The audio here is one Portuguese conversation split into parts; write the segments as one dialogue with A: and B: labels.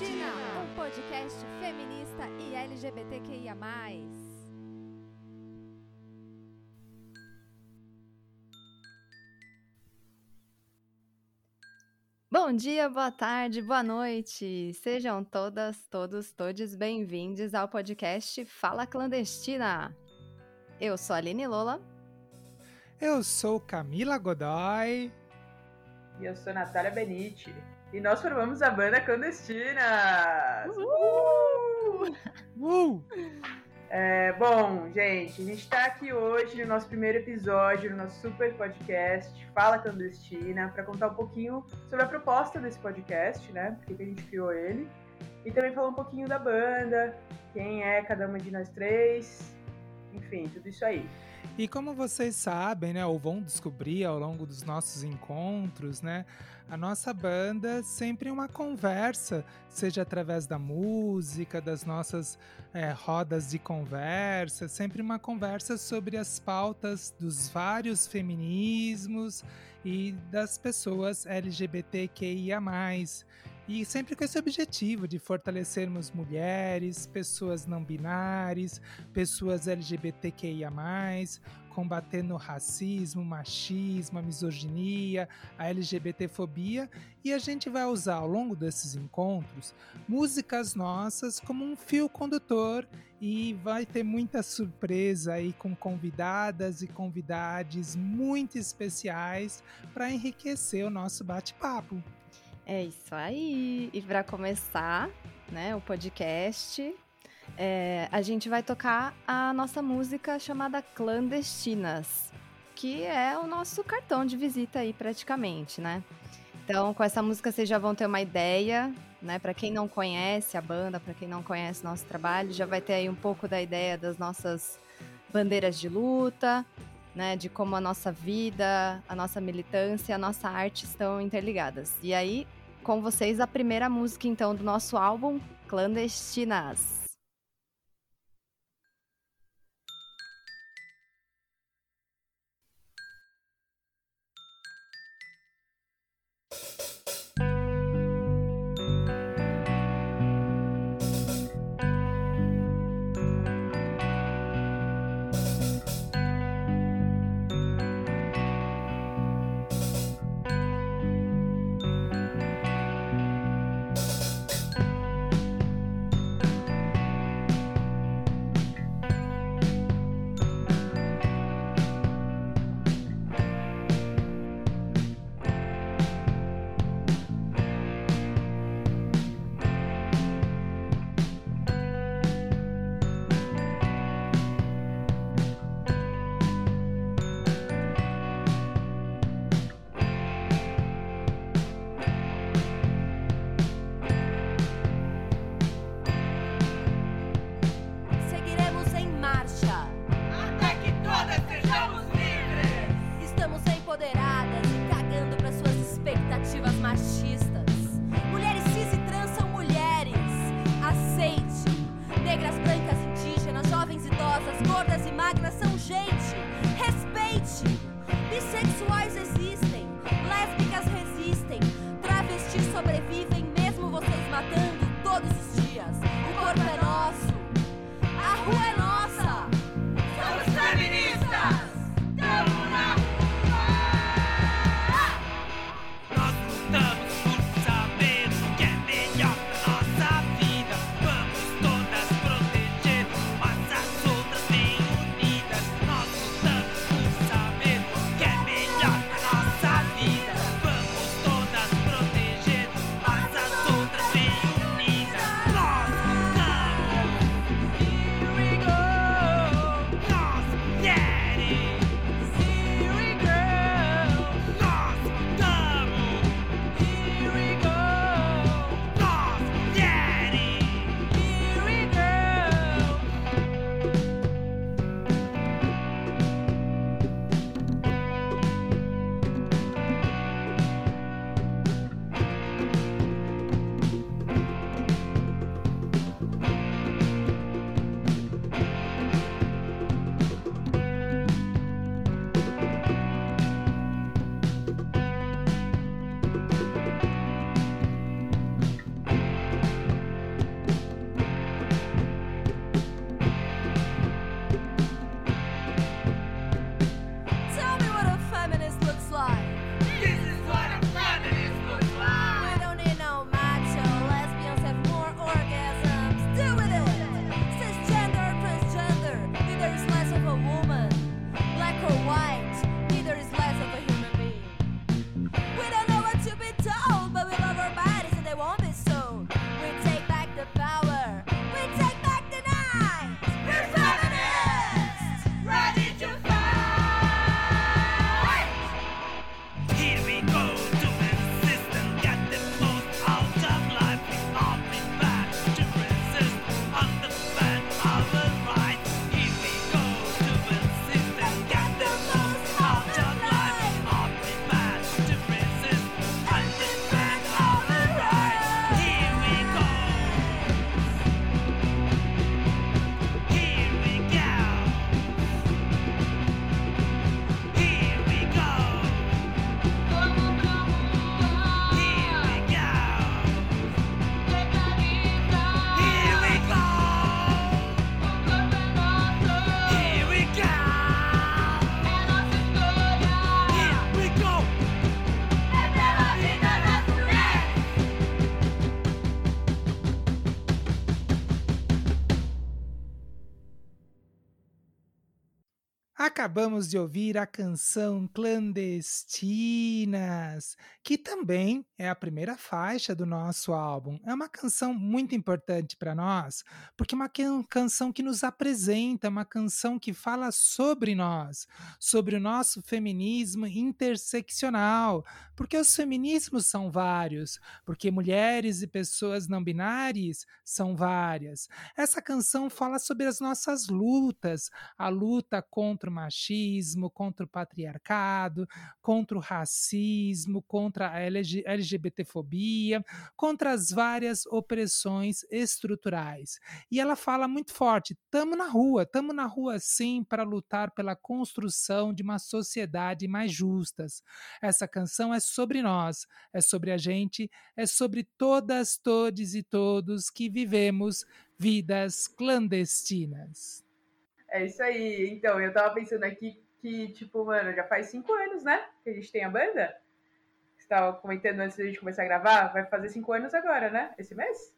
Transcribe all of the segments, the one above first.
A: Clandestina, um podcast feminista e LGBTQIA. Bom dia, boa tarde, boa noite. Sejam todas, todos, todos bem-vindos ao podcast Fala Clandestina. Eu sou a Aline Lola.
B: Eu sou Camila Godoy.
C: E eu sou Natália Benite. E nós formamos a banda Clandestina! Uh! Uh! É, bom, gente, a gente está aqui hoje no nosso primeiro episódio, no nosso super podcast Fala Clandestina, para contar um pouquinho sobre a proposta desse podcast, né? Porque que a gente criou ele. E também falar um pouquinho da banda, quem é cada uma de nós três, enfim, tudo isso aí.
B: E como vocês sabem, né, ou vão descobrir ao longo dos nossos encontros, né, a nossa banda sempre é uma conversa, seja através da música, das nossas é, rodas de conversa, sempre uma conversa sobre as pautas dos vários feminismos e das pessoas LGBTQIA+. E sempre com esse objetivo de fortalecermos mulheres, pessoas não binárias, pessoas LGBTQIA, combatendo racismo, machismo, a misoginia, a LGBTfobia, e a gente vai usar ao longo desses encontros músicas nossas como um fio condutor e vai ter muita surpresa aí com convidadas e convidados muito especiais para enriquecer o nosso bate-papo.
A: É isso aí. E para começar, né, o podcast, é, a gente vai tocar a nossa música chamada Clandestinas, que é o nosso cartão de visita aí praticamente, né? Então, com essa música vocês já vão ter uma ideia, né? Para quem não conhece a banda, para quem não conhece nosso trabalho, já vai ter aí um pouco da ideia das nossas bandeiras de luta, né, de como a nossa vida, a nossa militância, a nossa arte estão interligadas. E aí, com vocês a primeira música então do nosso álbum Clandestinas.
B: Acabamos de ouvir a canção Clandestinas, que também é a primeira faixa do nosso álbum. É uma canção muito importante para nós, porque é uma canção que nos apresenta, uma canção que fala sobre nós, sobre o nosso feminismo interseccional, porque os feminismos são vários, porque mulheres e pessoas não binárias são várias. Essa canção fala sobre as nossas lutas, a luta contra o machismo, contra o patriarcado, contra o racismo, contra a LGBTfobia, contra as várias opressões estruturais. E ela fala muito forte: estamos na rua, estamos na rua sim para lutar pela construção de uma sociedade mais justa. Essa canção é sobre nós, é sobre a gente, é sobre todas, todes e todos que vivemos vidas clandestinas.
C: É isso aí. Então, eu tava pensando aqui que, tipo, mano, já faz cinco anos, né? Que a gente tem a banda. Você tava comentando antes da gente começar a gravar. Vai fazer cinco anos agora, né? Esse mês?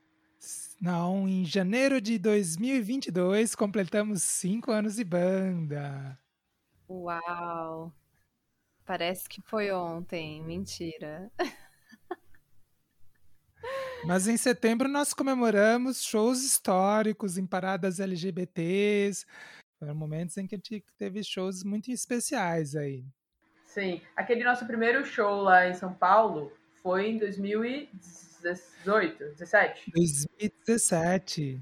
B: Não, em janeiro de 2022 completamos cinco anos de banda.
A: Uau! Parece que foi ontem. Mentira.
B: Mas em setembro nós comemoramos shows históricos em paradas LGBTs. Foram momentos em que a gente teve shows muito especiais aí.
C: Sim. Aquele nosso primeiro show lá em São Paulo foi em 2018, 17?
B: 2017.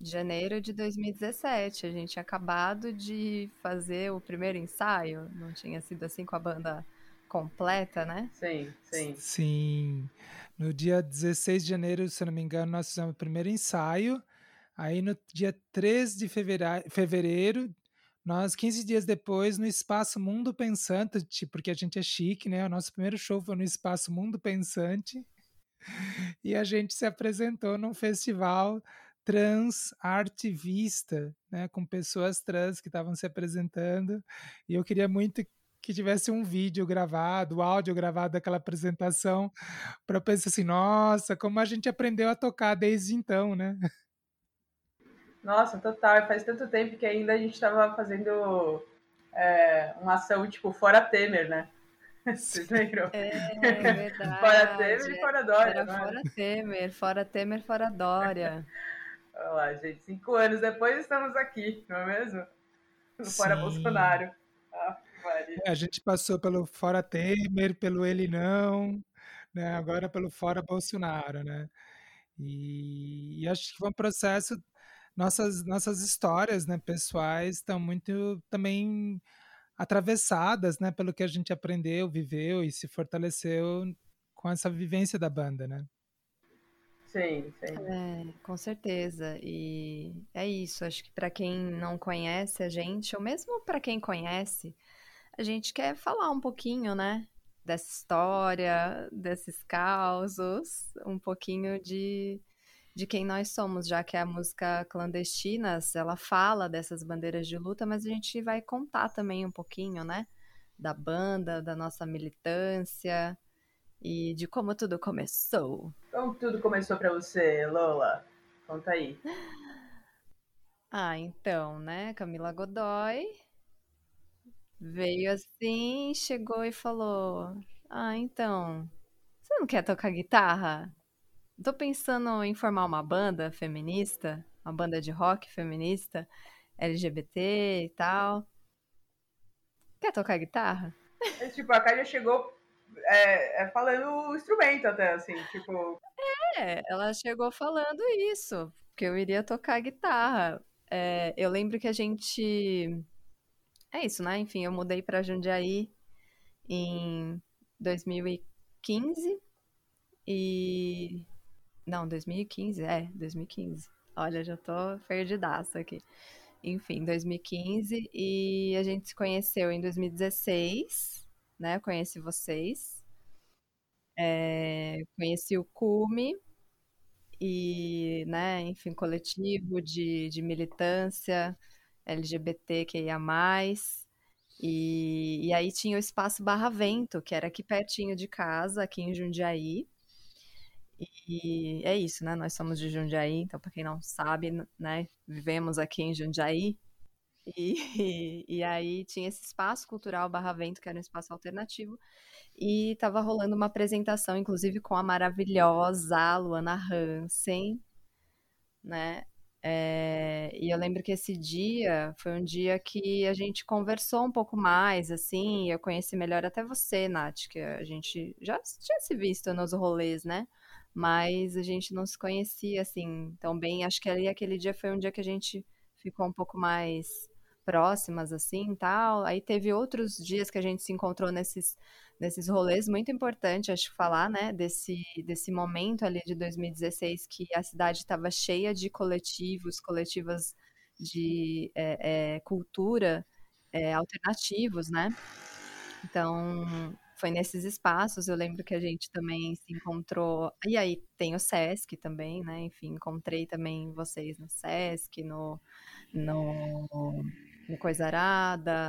A: Janeiro de 2017. A gente tinha acabado de fazer o primeiro ensaio. Não tinha sido assim com a banda completa, né?
C: Sim, sim.
B: Sim. No dia 16 de janeiro, se não me engano, nós fizemos o primeiro ensaio. Aí no dia 3 de fevereiro, fevereiro nós, 15 dias depois, no Espaço Mundo Pensante, porque a gente é chique, né? O nosso primeiro show foi no Espaço Mundo Pensante. E a gente se apresentou num festival trans artivista, né, com pessoas trans que estavam se apresentando. E eu queria muito que tivesse um vídeo gravado, áudio gravado daquela apresentação, para eu pensar assim, nossa, como a gente aprendeu a tocar desde então, né?
C: Nossa, total. Faz tanto tempo que ainda a gente estava fazendo é, uma ação tipo fora Temer, né? Vocês lembram?
A: É, verdade.
C: fora Temer e fora Dória.
A: Era é? fora Temer, fora Temer, fora Dória.
C: Olha lá, gente. Cinco anos depois estamos aqui, não é mesmo? No Fora Bolsonaro. Ah.
B: É, a gente passou pelo fora Temer, pelo ele não, né? Agora pelo fora Bolsonaro, né? E, e acho que foi um processo. Nossas nossas histórias, né, pessoais, estão muito também atravessadas, né, pelo que a gente aprendeu, viveu e se fortaleceu com essa vivência da banda, né?
C: Sim, sim.
A: É, com certeza. E é isso. Acho que para quem não conhece a gente, ou mesmo para quem conhece, a gente quer falar um pouquinho, né? Dessa história, desses causos, um pouquinho de, de quem nós somos, já que a música Clandestinas, ela fala dessas bandeiras de luta, mas a gente vai contar também um pouquinho, né? Da banda, da nossa militância e de como tudo começou.
C: Como tudo começou para você, Lola? Conta aí.
A: Ah, então, né? Camila Godoy Veio assim, chegou e falou: Ah, então, você não quer tocar guitarra? Tô pensando em formar uma banda feminista, uma banda de rock feminista, LGBT e tal. Quer tocar guitarra?
C: É, tipo, a Kália chegou é, é, falando o instrumento até, assim, tipo...
A: É, ela chegou falando isso, que eu iria tocar guitarra. É, eu lembro que a gente é isso, né? Enfim, eu mudei para Jundiaí em 2015 e não, 2015, é, 2015. Olha, já tô perdidaça aqui. Enfim, 2015 e a gente se conheceu em 2016, né? Conheci vocês. É, conheci o Cume e, né, enfim, coletivo de, de militância LGBTQIA+. E, e aí tinha o espaço Barra Vento, que era aqui pertinho de casa, aqui em Jundiaí. E é isso, né? Nós somos de Jundiaí, então para quem não sabe, né, vivemos aqui em Jundiaí. E, e aí tinha esse espaço cultural Barra Vento, que era um espaço alternativo, e estava rolando uma apresentação, inclusive com a maravilhosa Luana Hansen, né? É, e eu lembro que esse dia foi um dia que a gente conversou um pouco mais, assim, eu conheci melhor até você, Nath, que a gente já tinha se visto nos rolês, né? Mas a gente não se conhecia, assim, tão bem. Acho que ali aquele dia foi um dia que a gente ficou um pouco mais próximas, assim, tal. Aí teve outros dias que a gente se encontrou nesses, nesses rolês, muito importante, acho, falar, né, desse, desse momento ali de 2016 que a cidade estava cheia de coletivos, coletivas de é, é, cultura é, alternativos, né? Então, foi nesses espaços, eu lembro que a gente também se encontrou, e aí tem o Sesc também, né, enfim, encontrei também vocês no Sesc, no, no no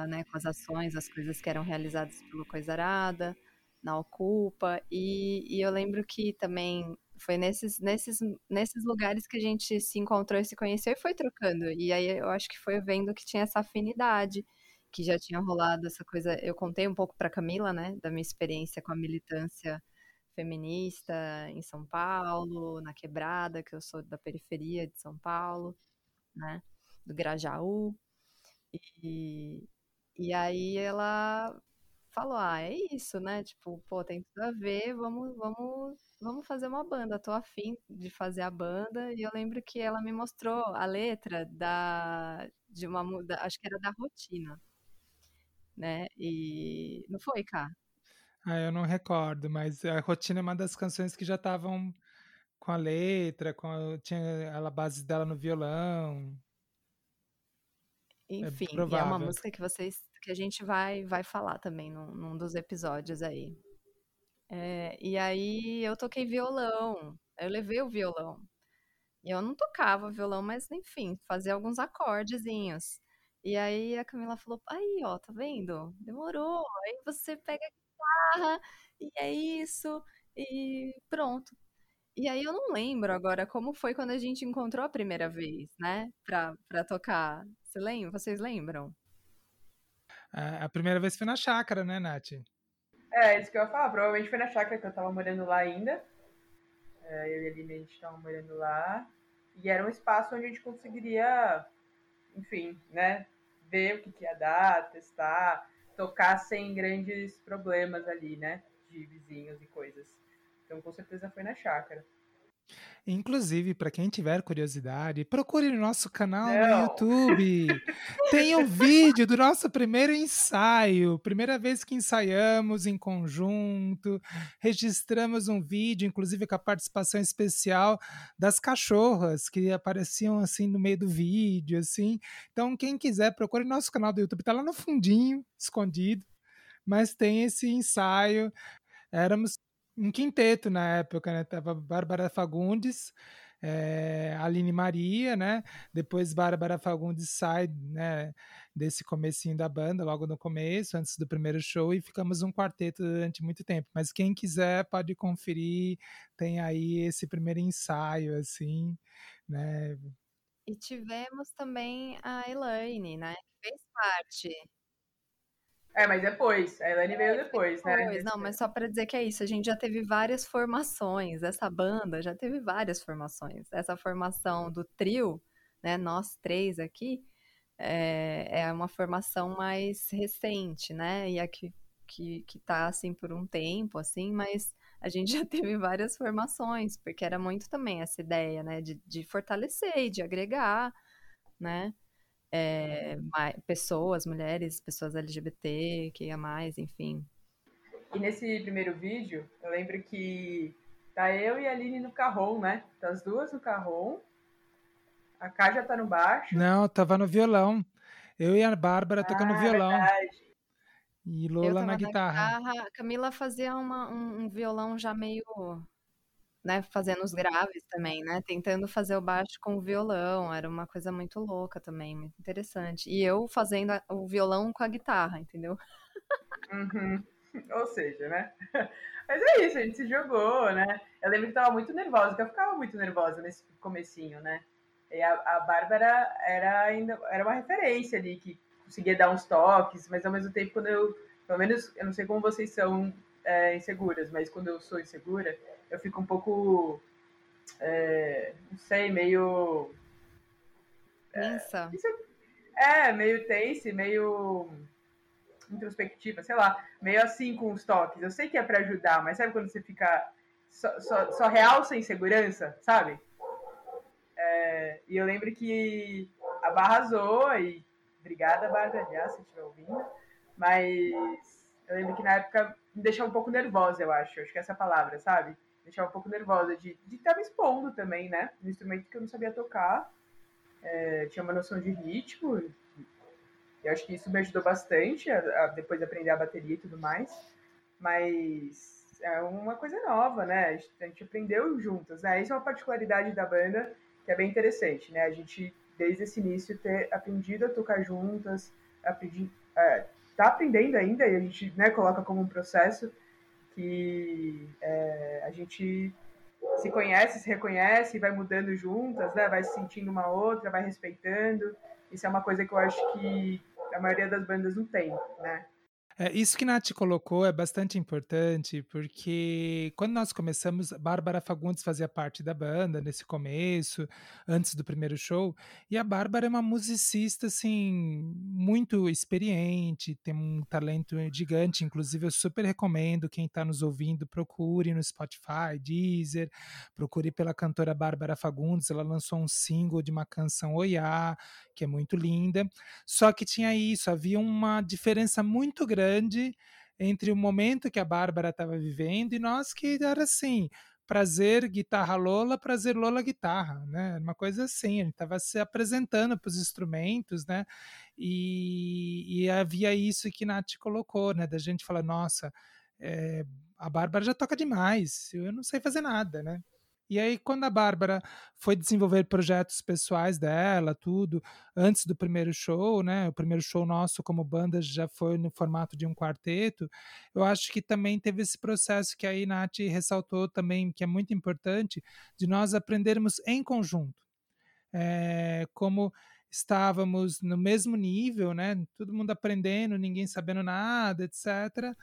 A: né, com as ações, as coisas que eram realizadas pelo Coisarada, na Ocupa, e, e eu lembro que também foi nesses, nesses, nesses lugares que a gente se encontrou e se conheceu e foi trocando, e aí eu acho que foi vendo que tinha essa afinidade, que já tinha rolado essa coisa, eu contei um pouco para Camila, né, da minha experiência com a militância feminista em São Paulo, na Quebrada, que eu sou da periferia de São Paulo, né, do Grajaú, e, e aí ela falou: Ah, é isso, né? Tipo, pô, tem tudo a ver, vamos, vamos, vamos fazer uma banda. Tô afim de fazer a banda. E eu lembro que ela me mostrou a letra da, de uma muda, acho que era da rotina. Né? E não foi, cá?
B: Ah, eu não recordo, mas a rotina é uma das canções que já estavam com a letra, com a, tinha a base dela no violão.
A: É Enfim, é, é uma música que vocês que a gente vai vai falar também num, num dos episódios aí. É, e aí eu toquei violão, eu levei o violão. E eu não tocava violão, mas enfim, fazia alguns acordezinhos. E aí a Camila falou: aí, ó, tá vendo? Demorou. Aí você pega a guitarra e é isso, e pronto. E aí eu não lembro agora como foi quando a gente encontrou a primeira vez, né? Pra, pra tocar. Você lembra? Vocês lembram?
B: A primeira vez foi na chácara, né, Nath?
C: É, isso que eu ia falar. Provavelmente foi na chácara que eu tava morando lá ainda. É, eu e a Aline, a gente tava morando lá. E era um espaço onde a gente conseguiria, enfim, né? Ver o que, que ia dar, testar, tocar sem grandes problemas ali, né? De vizinhos e coisas. Então, com certeza foi na chácara.
B: Inclusive, para quem tiver curiosidade, procure no nosso canal Não. no YouTube. Tem um vídeo do nosso primeiro ensaio, primeira vez que ensaiamos em conjunto. Registramos um vídeo, inclusive com a participação especial das cachorras que apareciam assim no meio do vídeo, assim. Então, quem quiser, procure no nosso canal do YouTube, tá lá no fundinho, escondido. Mas tem esse ensaio. Éramos um quinteto na época, né? Tava Bárbara Fagundes, é, Aline Maria, né? Depois Bárbara Fagundes sai, né? Desse comecinho da banda, logo no começo, antes do primeiro show, e ficamos um quarteto durante muito tempo. Mas quem quiser pode conferir, tem aí esse primeiro ensaio, assim, né?
A: E tivemos também a Elaine, né? Que fez parte
C: é, mas depois. A Elaine é, veio depois, né? depois,
A: né? Não, mas só para dizer que é isso. A gente já teve várias formações. Essa banda já teve várias formações. Essa formação do trio, né? Nós três aqui, é, é uma formação mais recente, né? E aqui que, que tá assim por um tempo, assim, mas a gente já teve várias formações, porque era muito também essa ideia, né? De, de fortalecer e de agregar, né? É, pessoas, mulheres, pessoas LGBT, que ia mais, enfim.
C: E nesse primeiro vídeo, eu lembro que tá eu e a Aline no carrom, né? Tá as duas no carrom. A Kája tá no baixo.
B: Não, tava no violão. Eu e a Bárbara ah, tocando violão. Verdade. E Lola na guitarra. na guitarra.
A: Camila fazia uma, um, um violão já meio né, fazendo os graves também, né, tentando fazer o baixo com o violão, era uma coisa muito louca também, muito interessante. E eu fazendo o violão com a guitarra, entendeu?
C: Uhum. Ou seja, né? Mas é isso, a gente se jogou, né? Eu lembro que tava muito nervosa, que eu ficava muito nervosa nesse comecinho, né? E a, a Bárbara era ainda era uma referência ali, que conseguia dar uns toques, mas ao mesmo tempo, quando eu, pelo menos, eu não sei como vocês são é, inseguras, mas quando eu sou insegura, eu fico um pouco, é, não sei, meio.
A: Tensa.
C: É, é, meio tense, meio introspectiva, sei lá, meio assim com os toques. Eu sei que é para ajudar, mas sabe quando você fica só, só, só realça insegurança, sabe? É, e eu lembro que a Barra arrasou, e obrigada, Bárbara, aliás, se estiver ouvindo, mas eu lembro que na época me deixou um pouco nervosa, eu acho, acho que é essa palavra, sabe? Deixar um pouco nervosa de estar me expondo também, né? Um instrumento que eu não sabia tocar, é, tinha uma noção de ritmo, e acho que isso me ajudou bastante a, a depois de aprender a bateria e tudo mais, mas é uma coisa nova, né? A gente aprendeu juntas, né? Isso é uma particularidade da banda que é bem interessante, né? A gente, desde esse início, ter aprendido a tocar juntas, aprendi, é, tá aprendendo ainda, e a gente né, coloca como um processo que é, a gente se conhece, se reconhece, vai mudando juntas, né? Vai se sentindo uma outra, vai respeitando. Isso é uma coisa que eu acho que a maioria das bandas não tem, né?
B: É, isso que Nath colocou é bastante importante, porque quando nós começamos, Bárbara Fagundes fazia parte da banda nesse começo, antes do primeiro show, e a Bárbara é uma musicista, assim, muito experiente, tem um talento gigante, inclusive eu super recomendo, quem está nos ouvindo, procure no Spotify, Deezer, procure pela cantora Bárbara Fagundes, ela lançou um single de uma canção Oiá, que é muito linda, só que tinha isso, havia uma diferença muito grande grande entre o momento que a Bárbara estava vivendo e nós que era assim, prazer guitarra Lola, prazer Lola guitarra, né? Uma coisa assim, a gente estava se apresentando para os instrumentos, né? E, e, havia isso que Nath colocou, né? Da gente falar, nossa, é, a Bárbara já toca demais, eu não sei fazer nada, né? E aí, quando a Bárbara foi desenvolver projetos pessoais dela, tudo, antes do primeiro show, né? O primeiro show nosso como banda já foi no formato de um quarteto. Eu acho que também teve esse processo que aí Nath ressaltou também, que é muito importante, de nós aprendermos em conjunto. É, como estávamos no mesmo nível, né? Todo mundo aprendendo, ninguém sabendo nada, etc.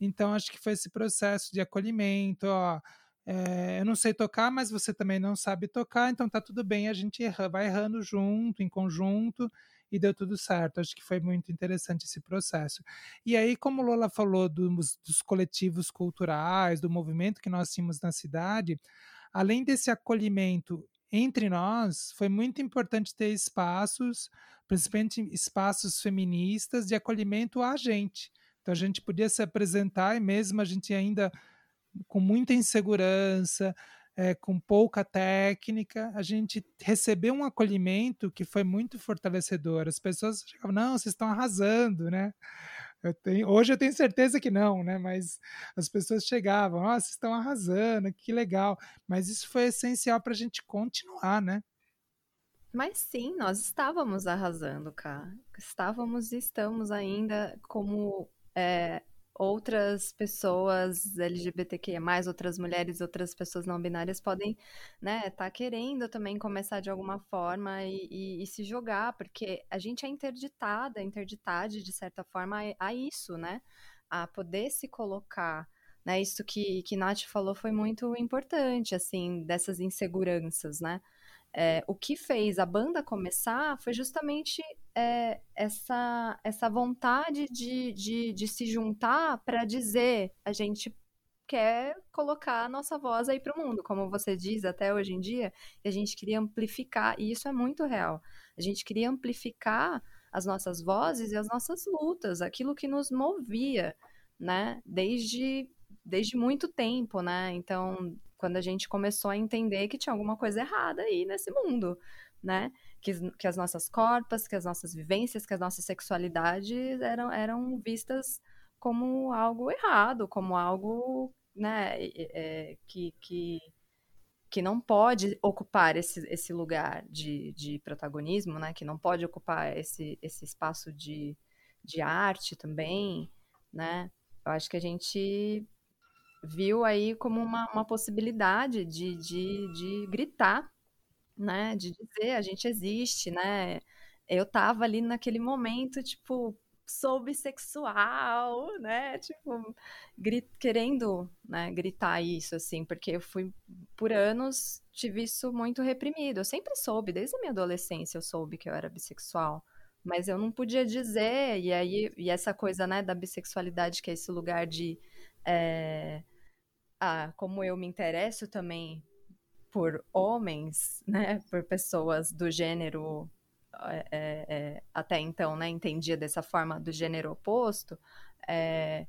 B: Então, acho que foi esse processo de acolhimento, ó é, eu não sei tocar, mas você também não sabe tocar, então tá tudo bem, a gente erra, vai errando junto, em conjunto, e deu tudo certo. Acho que foi muito interessante esse processo. E aí, como Lola falou dos, dos coletivos culturais, do movimento que nós tínhamos na cidade, além desse acolhimento entre nós, foi muito importante ter espaços, principalmente espaços feministas, de acolhimento a gente. Então a gente podia se apresentar e mesmo a gente ainda com muita insegurança, é, com pouca técnica, a gente recebeu um acolhimento que foi muito fortalecedor. As pessoas chegavam, não, vocês estão arrasando, né? Eu tenho, hoje eu tenho certeza que não, né? Mas as pessoas chegavam, oh, vocês estão arrasando, que legal. Mas isso foi essencial para a gente continuar, né?
A: Mas sim, nós estávamos arrasando, cara. Estávamos e estamos ainda como é, outras pessoas LGBTQIA+, outras mulheres, outras pessoas não binárias podem, né, tá querendo também começar de alguma forma e, e, e se jogar, porque a gente é interditada, interditade de certa forma a, a isso, né, a poder se colocar, né, isso que, que Nath falou foi muito importante, assim, dessas inseguranças, né, é, o que fez a banda começar foi justamente é, essa, essa vontade de, de, de se juntar para dizer a gente quer colocar a nossa voz aí para o mundo, como você diz até hoje em dia, e a gente queria amplificar, e isso é muito real. A gente queria amplificar as nossas vozes e as nossas lutas, aquilo que nos movia, né, desde, desde muito tempo, né? Então, quando a gente começou a entender que tinha alguma coisa errada aí nesse mundo, né? Que, que as nossas corpas, que as nossas vivências, que as nossas sexualidades eram, eram vistas como algo errado, como algo, né, é, que, que, que não pode ocupar esse, esse lugar de, de protagonismo, né? Que não pode ocupar esse, esse espaço de, de arte também, né? Eu acho que a gente viu aí como uma, uma possibilidade de, de, de gritar né? De dizer, a gente existe, né? Eu tava ali naquele momento, tipo, sou bissexual, né? Tipo, grit, querendo né, gritar isso, assim, porque eu fui, por anos, tive isso muito reprimido. Eu sempre soube, desde a minha adolescência eu soube que eu era bissexual. Mas eu não podia dizer, e aí, e essa coisa, né, da bissexualidade, que é esse lugar de. É, ah, como eu me interesso também por homens, né, por pessoas do gênero é, é, até então, né, entendia dessa forma do gênero oposto, é,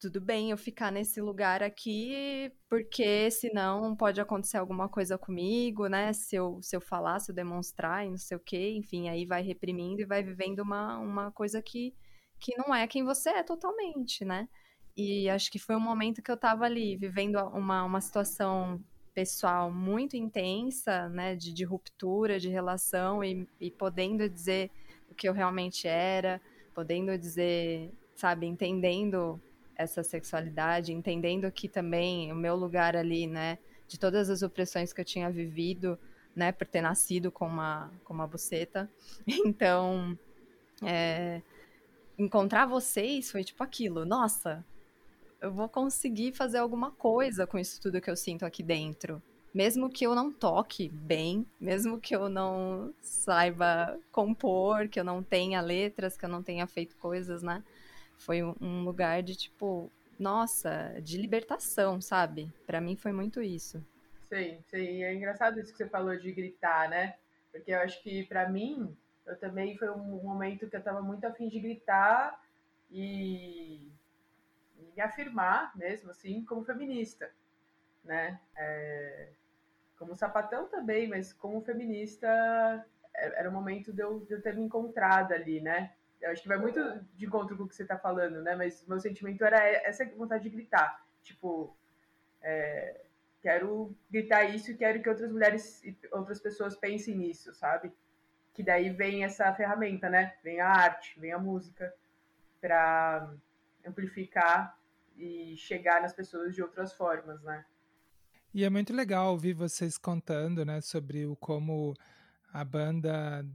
A: tudo bem eu ficar nesse lugar aqui, porque senão pode acontecer alguma coisa comigo, né? Se eu, se eu falar, se eu demonstrar e não sei o quê, enfim, aí vai reprimindo e vai vivendo uma, uma coisa que, que não é quem você é totalmente, né? E acho que foi um momento que eu tava ali, vivendo uma, uma situação pessoal muito intensa, né, de, de ruptura de relação e, e podendo dizer o que eu realmente era, podendo dizer, sabe, entendendo essa sexualidade, entendendo que também o meu lugar ali, né, de todas as opressões que eu tinha vivido, né, por ter nascido com uma, com uma buceta. Então, é, encontrar vocês foi tipo aquilo, nossa, eu vou conseguir fazer alguma coisa com isso tudo que eu sinto aqui dentro. Mesmo que eu não toque bem, mesmo que eu não saiba compor, que eu não tenha letras, que eu não tenha feito coisas, né? Foi um lugar de tipo, nossa, de libertação, sabe? Para mim foi muito isso.
C: Sim, sim. É engraçado isso que você falou de gritar, né? Porque eu acho que para mim, eu também foi um momento que eu tava muito afim de gritar e me afirmar mesmo assim como feminista, né? É, como sapatão também, mas como feminista é, era o momento de eu, de eu ter me encontrado ali, né? Eu acho que vai muito de encontro com o que você está falando, né? Mas meu sentimento era essa vontade de gritar, tipo, é, quero gritar isso e quero que outras mulheres e outras pessoas pensem nisso, sabe? Que daí vem essa ferramenta, né? Vem a arte, vem a música para amplificar e chegar nas pessoas de outras formas, né?
B: E é muito legal ouvir vocês contando, né, sobre o como a banda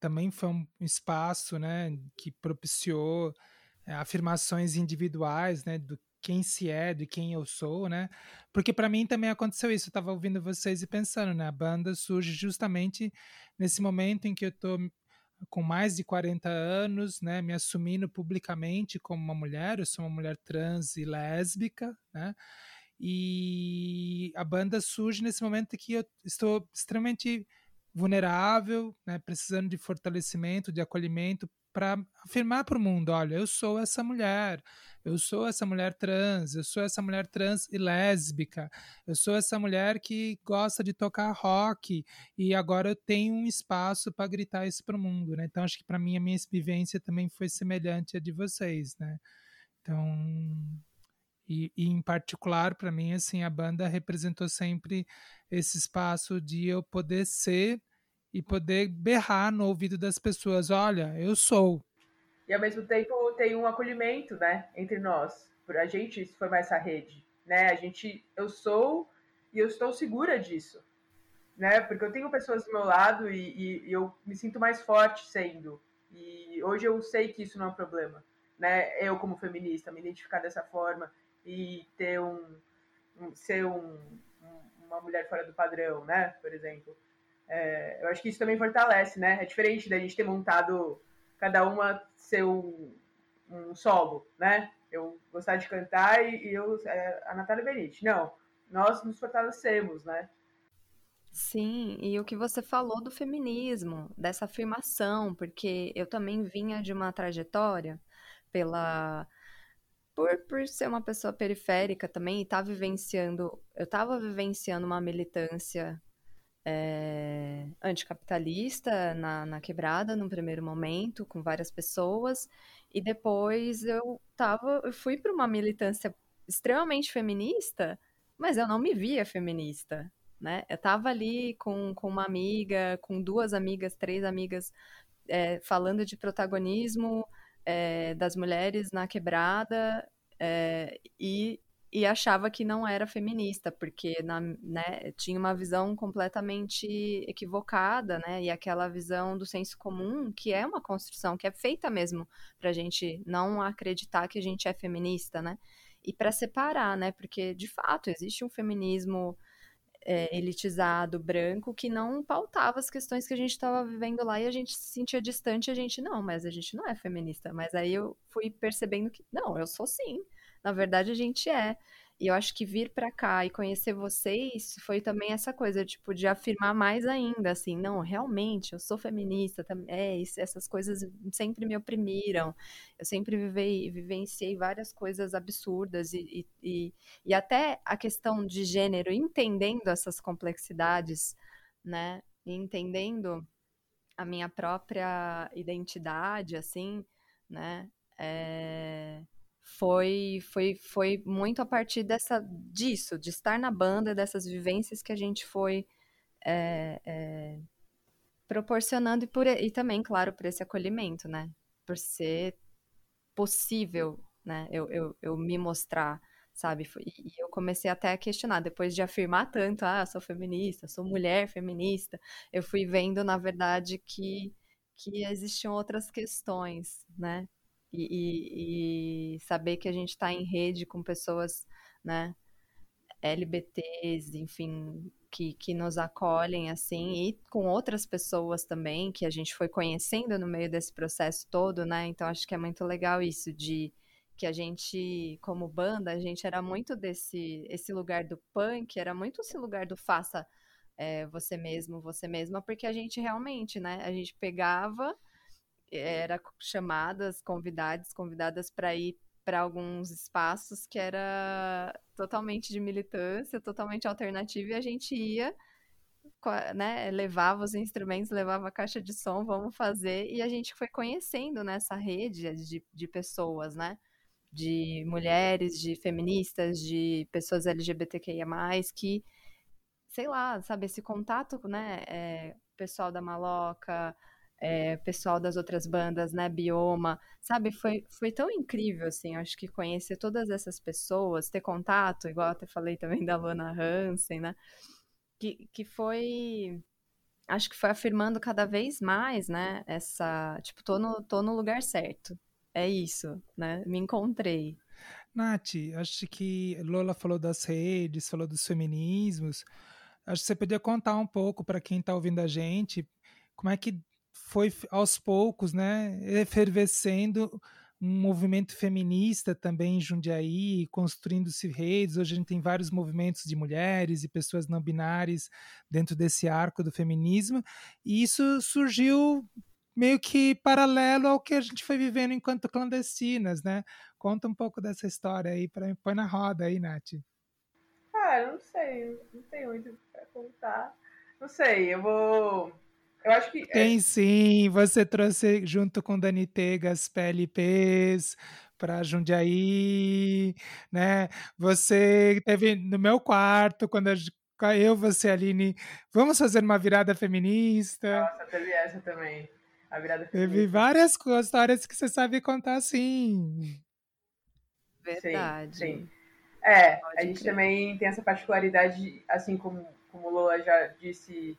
B: também foi um espaço, né, que propiciou é, afirmações individuais, né, do quem se é, de quem eu sou, né? Porque para mim também aconteceu isso. Eu estava ouvindo vocês e pensando, né? A banda surge justamente nesse momento em que eu estou com mais de 40 anos, né, me assumindo publicamente como uma mulher, eu sou uma mulher trans e lésbica, né? E a banda surge nesse momento que eu estou extremamente vulnerável, né, precisando de fortalecimento, de acolhimento para afirmar para o mundo, olha, eu sou essa mulher, eu sou essa mulher trans, eu sou essa mulher trans e lésbica, eu sou essa mulher que gosta de tocar rock e agora eu tenho um espaço para gritar isso para o mundo, né? Então acho que para mim a minha vivência também foi semelhante à de vocês, né? Então e, e em particular para mim assim a banda representou sempre esse espaço de eu poder ser e poder berrar no ouvido das pessoas, olha, eu sou,
C: e ao mesmo tempo tem um acolhimento, né, entre nós, por a gente formar essa rede, né? A gente, eu sou e eu estou segura disso, né? Porque eu tenho pessoas do meu lado e, e, e eu me sinto mais forte sendo. E hoje eu sei que isso não é um problema, né? Eu como feminista me identificar dessa forma e ter um, um ser um, uma mulher fora do padrão, né? Por exemplo. É, eu acho que isso também fortalece, né? É diferente da gente ter montado cada uma ser um, solo, né? Eu gostar de cantar e, e eu é, a Natália Benite. Não, nós nos fortalecemos, né?
A: Sim, e o que você falou do feminismo, dessa afirmação, porque eu também vinha de uma trajetória pela por, por ser uma pessoa periférica também e tá vivenciando, eu estava vivenciando uma militância é, anticapitalista na, na quebrada no primeiro momento, com várias pessoas, e depois eu tava, eu fui para uma militância extremamente feminista, mas eu não me via feminista, né? Eu tava ali com, com uma amiga, com duas amigas, três amigas, é, falando de protagonismo é, das mulheres na quebrada, é, e e achava que não era feminista, porque na, né, tinha uma visão completamente equivocada, né? E aquela visão do senso comum, que é uma construção, que é feita mesmo para a gente não acreditar que a gente é feminista, né? E para separar, né? Porque, de fato, existe um feminismo é, elitizado, branco, que não pautava as questões que a gente estava vivendo lá e a gente se sentia distante, a gente não, mas a gente não é feminista. Mas aí eu fui percebendo que, não, eu sou sim na verdade a gente é. E eu acho que vir para cá e conhecer vocês foi também essa coisa, tipo, de afirmar mais ainda, assim, não, realmente, eu sou feminista, é, essas coisas sempre me oprimiram, eu sempre vivei, vivenciei várias coisas absurdas e, e, e até a questão de gênero, entendendo essas complexidades, né, entendendo a minha própria identidade, assim, né, é foi, foi, foi muito a partir dessa, disso, de estar na banda, dessas vivências que a gente foi é, é, proporcionando e, por, e também, claro, por esse acolhimento, né? Por ser possível, né? Eu, eu, eu me mostrar, sabe? E eu comecei até a questionar, depois de afirmar tanto, ah, sou feminista, sou mulher feminista, eu fui vendo, na verdade, que, que existiam outras questões, né? E, e, e saber que a gente está em rede com pessoas, né, LBTs, enfim, que, que nos acolhem assim, e com outras pessoas também que a gente foi conhecendo no meio desse processo todo, né? Então acho que é muito legal isso de que a gente, como banda, a gente era muito desse esse lugar do punk, era muito esse lugar do faça é, você mesmo, você mesma, porque a gente realmente, né? A gente pegava era chamadas, convidadas, convidadas para ir para alguns espaços que era totalmente de militância, totalmente alternativo, e a gente ia, né, levava os instrumentos, levava a caixa de som, vamos fazer, e a gente foi conhecendo nessa rede de, de pessoas, né, de mulheres, de feministas, de pessoas LGBTQIA+, que, sei lá, sabe, esse contato, né, é, pessoal da Maloca, é, pessoal das outras bandas, né, Bioma, sabe, foi, foi tão incrível, assim, acho que conhecer todas essas pessoas, ter contato, igual até falei também da Lana Hansen, né, que, que foi, acho que foi afirmando cada vez mais, né, essa, tipo, tô no, tô no lugar certo, é isso, né, me encontrei.
B: Nath, acho que Lola falou das redes, falou dos feminismos, acho que você podia contar um pouco para quem está ouvindo a gente, como é que foi aos poucos, né, efervescendo um movimento feminista também em Jundiaí, construindo-se redes. Hoje a gente tem vários movimentos de mulheres e pessoas não binárias dentro desse arco do feminismo, e isso surgiu meio que paralelo ao que a gente foi vivendo enquanto clandestinas, né? Conta um pouco dessa história aí, para põe na roda aí, Nath.
C: Ah, eu não sei, não tenho muito para contar. Não sei, eu vou eu acho que.
B: É Tem é... sim, você trouxe junto com Dani Tegas PLPs para Jundiaí, né? Você teve no meu quarto, quando eu, você, Aline, vamos fazer uma virada feminista.
C: Nossa, teve essa também. A virada
B: feminista. Teve várias histórias que você sabe contar, sim.
A: Verdade. Sim, sim.
C: É, Pode a gente crer. também tem essa particularidade, assim como, como o Lola já disse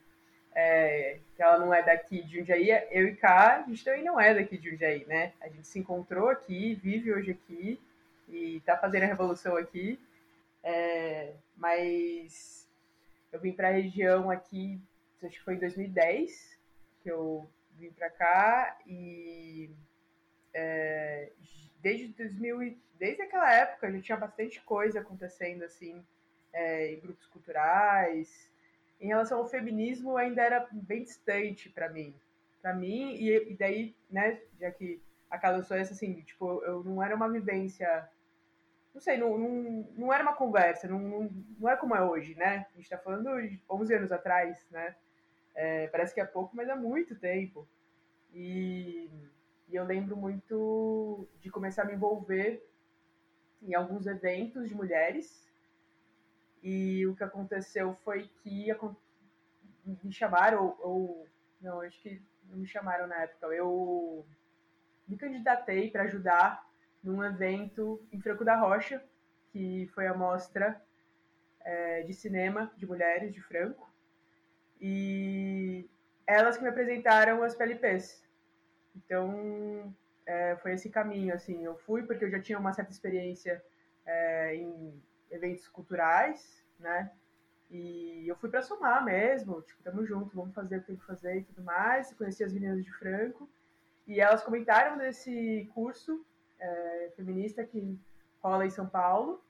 C: é, que ela não é daqui de Jundiaí, eu e Cá, a gente também não é daqui de Jundiaí, né? A gente se encontrou aqui, vive hoje aqui e tá fazendo a revolução aqui. É, mas eu vim para a região aqui, acho que foi em 2010 que eu vim para cá e é, desde 2000, desde aquela época já tinha bastante coisa acontecendo assim é, em grupos culturais em relação ao feminismo ainda era bem distante para mim. Para mim, e, e, daí, né, já que a Carla essa, assim, tipo, eu não era uma vivência. Não sei, não, não, não era uma conversa, não, não, não é como é hoje, né? A gente tá falando de 11 anos atrás, né? É, parece que é pouco, mas é muito tempo. E, e eu lembro muito de começar a me envolver em alguns eventos de mulheres e o que aconteceu foi que me chamaram, ou, não, acho que não me chamaram na época. Eu me candidatei para ajudar num evento em Franco da Rocha, que foi a mostra é, de cinema de mulheres de Franco. E elas que me apresentaram as PLPs. Então, é, foi esse caminho, assim. Eu fui porque eu já tinha uma certa experiência é, em eventos culturais, né? E eu fui para somar mesmo, tipo, tamo junto, vamos fazer o que tem que fazer e tudo mais. Conheci as meninas de Franco e elas comentaram desse curso é, feminista que rola em São Paulo.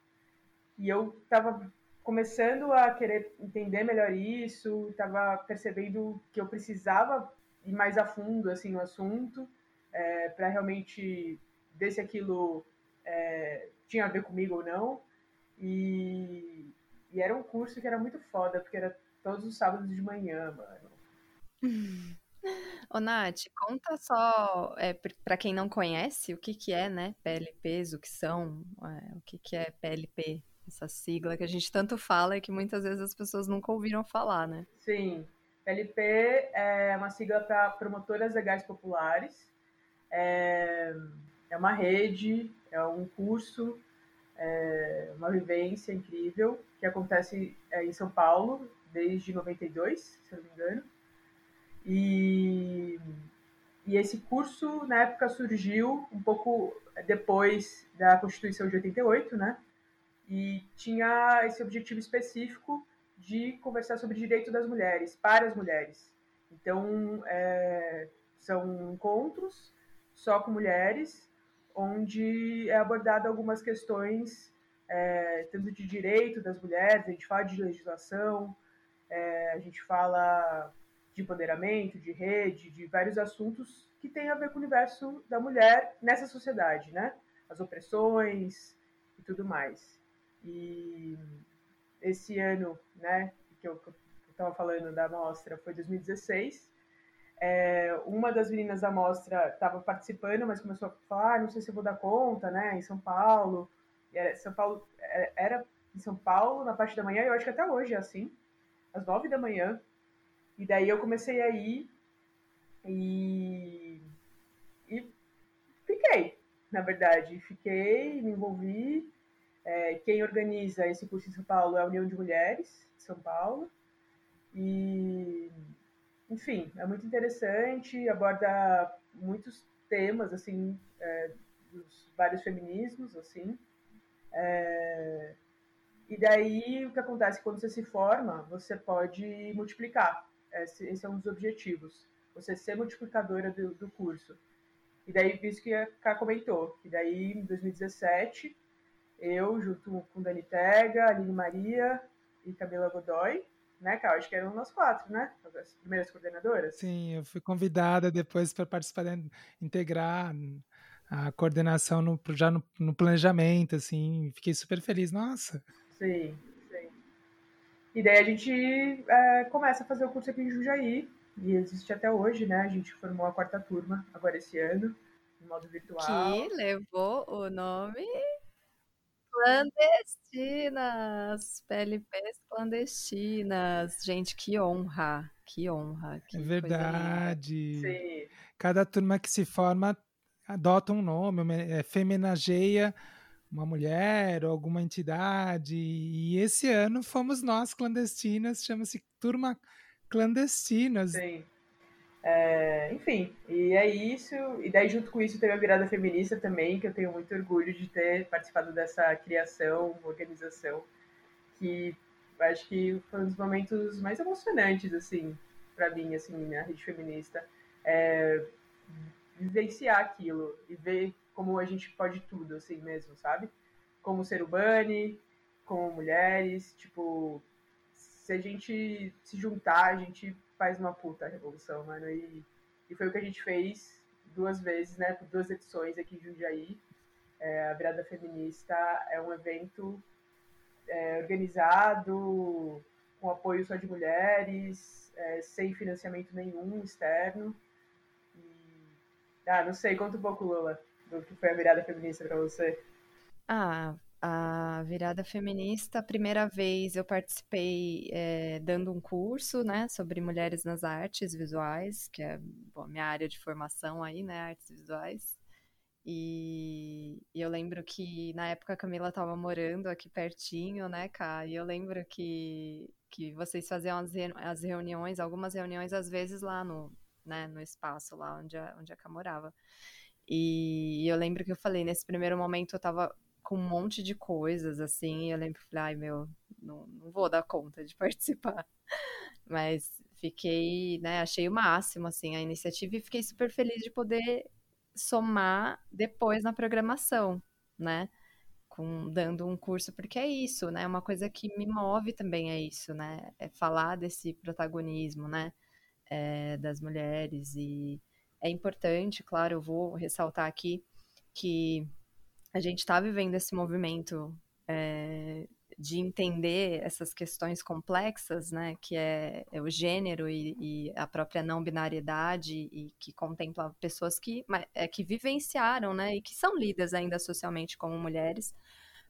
C: E eu estava começando a querer entender melhor isso, estava percebendo que eu precisava ir mais a fundo assim no assunto é, para realmente ver se aquilo é, tinha a ver comigo ou não. E e era um curso que era muito foda, porque era todos os sábados de manhã, mano.
A: Ô, Nath, conta só, é, para quem não conhece, o que que é, né, PLPs, o que são, é, o que que é PLP, essa sigla que a gente tanto fala e que muitas vezes as pessoas nunca ouviram falar, né?
C: Sim, PLP é uma sigla para promotoras legais populares, é, é uma rede, é um curso é uma vivência incrível que acontece é, em São Paulo desde 92, se não me engano. E, e esse curso, na época, surgiu um pouco depois da Constituição de 88, né? E tinha esse objetivo específico de conversar sobre o direito das mulheres, para as mulheres. Então, é, são encontros só com mulheres onde é abordada algumas questões é, tanto de direito das mulheres, a gente fala de legislação, é, a gente fala de empoderamento, de rede, de vários assuntos que têm a ver com o universo da mulher nessa sociedade, né? As opressões e tudo mais. E esse ano, né, que eu estava falando da mostra foi 2016, é, uma das meninas da mostra estava participando, mas começou a falar, ah, não sei se eu vou dar conta, né, em São Paulo. Era, São Paulo é, era em São Paulo na parte da manhã, eu acho que até hoje é assim, às nove da manhã. E daí eu comecei a ir e, e fiquei, na verdade, fiquei, me envolvi. É, quem organiza esse curso em São Paulo é a União de Mulheres de São Paulo. E enfim, é muito interessante, aborda muitos temas, assim, é, dos vários feminismos, assim. É, e daí, o que acontece? Quando você se forma, você pode multiplicar. Esse, esse é um dos objetivos. Você ser multiplicadora do, do curso. E daí, isso que a Ká comentou, que daí, em 2017, eu, junto com Dani Tega, Aline Maria e Camila Godoy, né, Cal? Acho que eram nós quatro, né? As primeiras coordenadoras.
B: Sim, eu fui convidada depois para participar, integrar a coordenação no, já no, no, planejamento, assim, fiquei super feliz, nossa.
C: Sim, sim. E daí a gente é, começa a fazer o curso aqui em Jundiaí, e existe até hoje, né? A gente formou a quarta turma agora esse ano, no modo virtual.
A: Que levou o nome Clandestinas, PLPs clandestinas. Gente, que honra, que honra. Que
B: é verdade. Cada turma que se forma adota um nome, é, femenageia uma mulher ou alguma entidade. E esse ano fomos nós clandestinas, chama-se Turma Clandestinas.
C: Sim. É, enfim, e é isso. E daí, junto com isso, teve a virada feminista também, que eu tenho muito orgulho de ter participado dessa criação, organização, que acho que foi um dos momentos mais emocionantes, assim, para mim, assim, na rede feminista. É, vivenciar aquilo e ver como a gente pode tudo, assim mesmo, sabe? Como ser urbane, como mulheres, tipo, se a gente se juntar, a gente faz uma puta revolução, mano. E, e foi o que a gente fez duas vezes, né? Por duas edições aqui em Jundiaí. É, a Virada Feminista é um evento é, organizado com apoio só de mulheres, é, sem financiamento nenhum externo. E, ah, não sei, conta um pouco, Lula, do que foi a Virada Feminista para você.
A: Ah, a virada feminista, a primeira vez eu participei é, dando um curso, né, sobre mulheres nas artes visuais, que é bom, minha área de formação aí, né, artes visuais. E, e, eu lembro que na época a Camila estava morando aqui pertinho, né, Cá? E eu lembro que, que vocês faziam as, as reuniões, algumas reuniões às vezes lá no, né, no espaço lá onde a, onde a Cá morava. E eu lembro que eu falei, nesse primeiro momento eu tava com um monte de coisas, assim, eu lembro falei, ai meu, não, não vou dar conta de participar. Mas fiquei, né, achei o máximo, assim, a iniciativa e fiquei super feliz de poder somar depois na programação, né? Com, dando um curso, porque é isso, né? Uma coisa que me move também é isso, né? É falar desse protagonismo, né? É, das mulheres e é importante, claro, eu vou ressaltar aqui que a gente está vivendo esse movimento é, de entender essas questões complexas, né, que é, é o gênero e, e, a própria não binariedade e que contempla pessoas que, é, que vivenciaram, né, e que são lidas ainda socialmente como mulheres,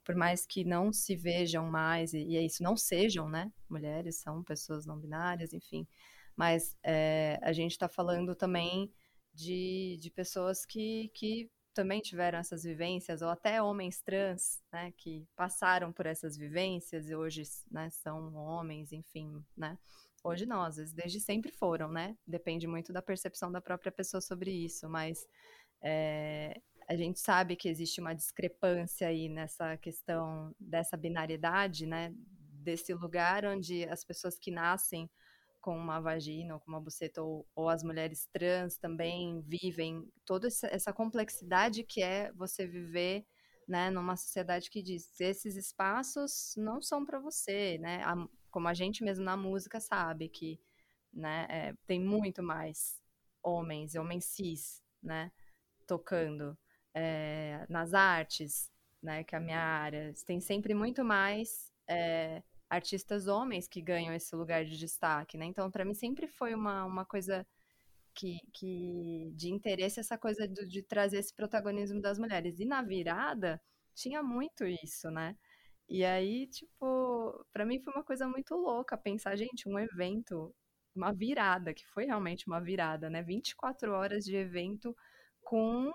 A: por mais que não se vejam mais e, e é isso não sejam, né, mulheres são pessoas não binárias, enfim, mas é, a gente está falando também de, de pessoas que, que também tiveram essas vivências, ou até homens trans, né, que passaram por essas vivências e hoje, né, são homens, enfim, né. Hoje não, às vezes desde sempre foram, né? Depende muito da percepção da própria pessoa sobre isso, mas é, a gente sabe que existe uma discrepância aí nessa questão dessa binariedade, né? Desse lugar onde as pessoas que nascem com uma vagina ou com uma buceta, ou, ou as mulheres trans também vivem toda essa complexidade que é você viver né, numa sociedade que diz esses espaços não são para você, né? A, como a gente mesmo na música sabe que né, é, tem muito mais homens, homens cis, né, tocando é, nas artes, né, que é a minha área, tem sempre muito mais é, artistas homens que ganham esse lugar de destaque, né? Então, para mim sempre foi uma, uma coisa que, que de interesse essa coisa de, trazer esse protagonismo das mulheres. E na virada tinha muito isso, né? E aí, tipo, para mim foi uma coisa muito louca pensar, gente, um evento, uma virada, que foi realmente uma virada, né? 24 horas de evento com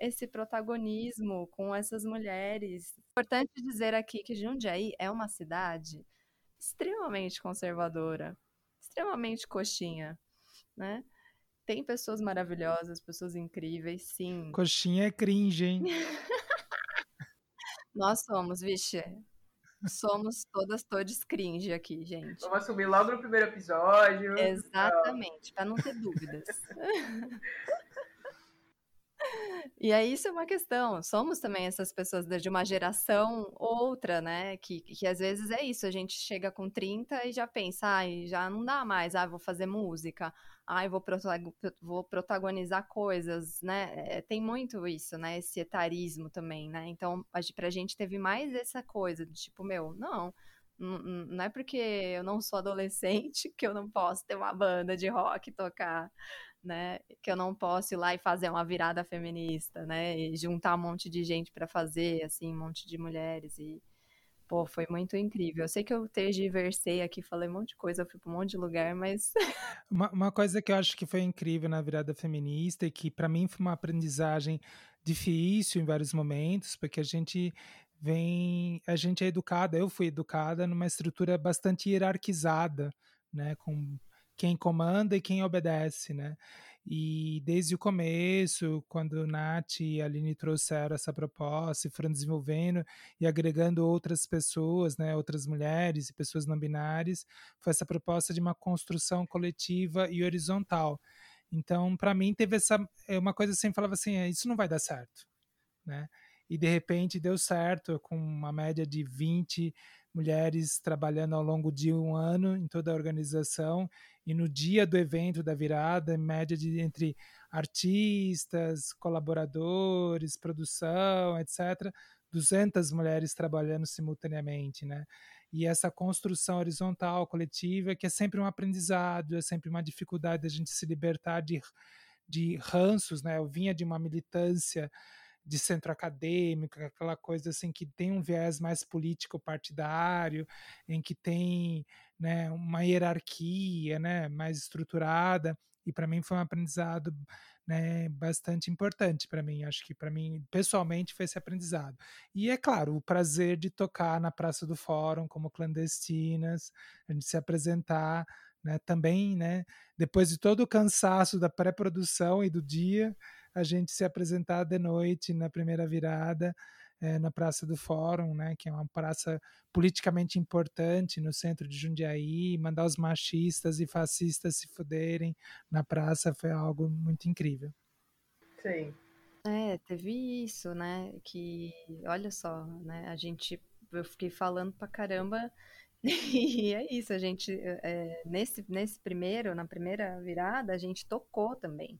A: esse protagonismo com essas mulheres. Importante dizer aqui que Jundiaí é uma cidade extremamente conservadora, extremamente coxinha, né? Tem pessoas maravilhosas, pessoas incríveis, sim.
B: Coxinha é cringe, hein?
A: Nós somos, vixe. Somos todas todas cringe aqui, gente.
C: Vamos assumir logo no primeiro episódio.
A: Exatamente, para não ter dúvidas. E aí isso é uma questão. Somos também essas pessoas de uma geração outra, né? Que, que às vezes é isso, a gente chega com 30 e já pensa, ai, já não dá mais, ah, vou fazer música, ai, vou, vou protagonizar coisas, né? É, tem muito isso, né? Esse etarismo também, né? Então, a, pra gente teve mais essa coisa de tipo, meu, não, não é porque eu não sou adolescente que eu não posso ter uma banda de rock tocar né? Que eu não posso ir lá e fazer uma virada feminista, né? E juntar um monte de gente para fazer, assim, um monte de mulheres e pô, foi muito incrível. Eu sei que eu tergiversei aqui, falei um monte de coisa, fui para um monte de lugar, mas
B: uma, uma coisa que eu acho que foi incrível na virada feminista e que para mim foi uma aprendizagem difícil em vários momentos, porque a gente vem, a gente é educada, eu fui educada numa estrutura bastante hierarquizada, né, com quem comanda e quem obedece, né? E desde o começo, quando Nath e Aline trouxeram essa proposta e foram desenvolvendo e agregando outras pessoas, né, outras mulheres e pessoas não binárias, foi essa proposta de uma construção coletiva e horizontal. Então, para mim, teve essa é uma coisa assim, falava assim, é, isso não vai dar certo, né? E de repente deu certo, com uma média de 20 mulheres trabalhando ao longo de um ano em toda a organização e no dia do evento da virada, em média de entre artistas, colaboradores, produção, etc., 200 mulheres trabalhando simultaneamente, né? E essa construção horizontal, coletiva, que é sempre um aprendizado, é sempre uma dificuldade a gente se libertar de, de ranços, né? Eu vinha de uma militância de centro acadêmico, aquela coisa assim que tem um viés mais político partidário, em que tem né, uma hierarquia né, mais estruturada, e para mim foi um aprendizado né, bastante importante para mim. Acho que para mim, pessoalmente, foi esse aprendizado. E é claro, o prazer de tocar na Praça do Fórum como clandestinas, a gente se apresentar, né, também, né, depois de todo o cansaço da pré-produção e do dia, a gente se apresentar de noite na primeira virada é, na Praça do Fórum, né, que é uma praça politicamente importante no centro de Jundiaí, mandar os machistas e fascistas se fuderem na praça foi algo muito incrível.
C: Sim.
A: É, teve isso, né, que, olha só, né, a gente, eu fiquei falando pra caramba e é isso, a gente, é, nesse, nesse primeiro, na primeira virada, a gente tocou também.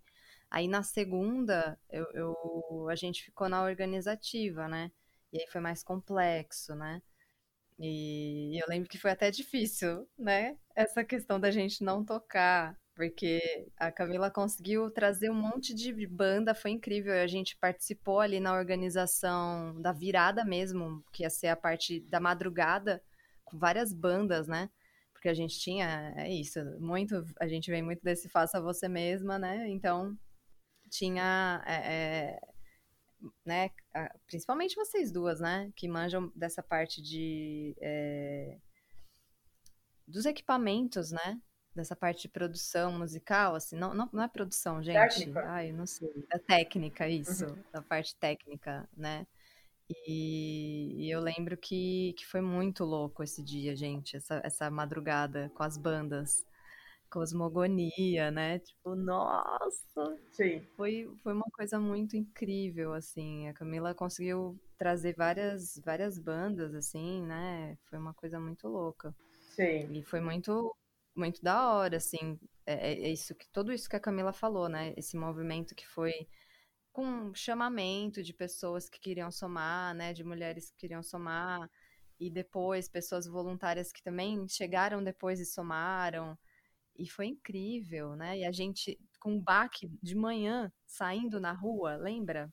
A: Aí na segunda, eu, eu, a gente ficou na organizativa, né? E aí foi mais complexo, né? E eu lembro que foi até difícil, né? Essa questão da gente não tocar, porque a Camila conseguiu trazer um monte de banda, foi incrível. A gente participou ali na organização da virada mesmo, que ia ser a parte da madrugada, com várias bandas, né? Porque a gente tinha, é isso, muito, a gente vem muito desse faça você mesma, né? Então, tinha, é, é, né, principalmente vocês duas, né, que manjam dessa parte de é, dos equipamentos, né, dessa parte de produção musical, assim, não, não, não é produção, gente, técnica. ai, não sei, da técnica, isso, uhum. da parte técnica, né, e, e, eu lembro que, que foi muito louco esse dia, gente, essa, essa madrugada com as bandas, cosmogonia, né? Tipo, nossa!
C: Sim.
A: Foi, foi uma coisa muito incrível, assim. A Camila conseguiu trazer várias, várias bandas, assim, né? Foi uma coisa muito louca.
C: Sim.
A: E foi muito, muito da hora, assim. É, é, é isso que tudo isso que a Camila falou, né? Esse movimento que foi com chamamento de pessoas que queriam somar, né? De mulheres que queriam somar. E depois pessoas voluntárias que também chegaram depois e somaram. E foi incrível, né? E a gente com o baque de manhã saindo na rua, lembra?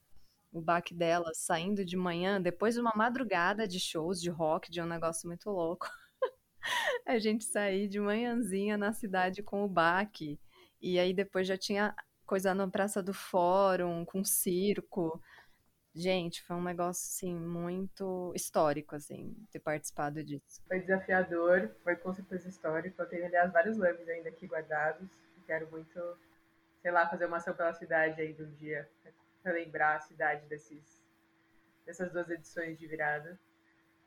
A: O baque dela saindo de manhã, depois de uma madrugada de shows de rock, de um negócio muito louco. a gente sair de manhãzinha na cidade com o baque. E aí depois já tinha coisa na Praça do Fórum, com circo. Gente, foi um negócio, assim, muito histórico, assim, ter participado disso.
C: Foi desafiador, foi com certeza histórico. Eu tenho, aliás, vários lances ainda aqui guardados. Quero muito, sei lá, fazer uma ação pela cidade aí um dia, para lembrar a cidade desses, dessas duas edições de virada.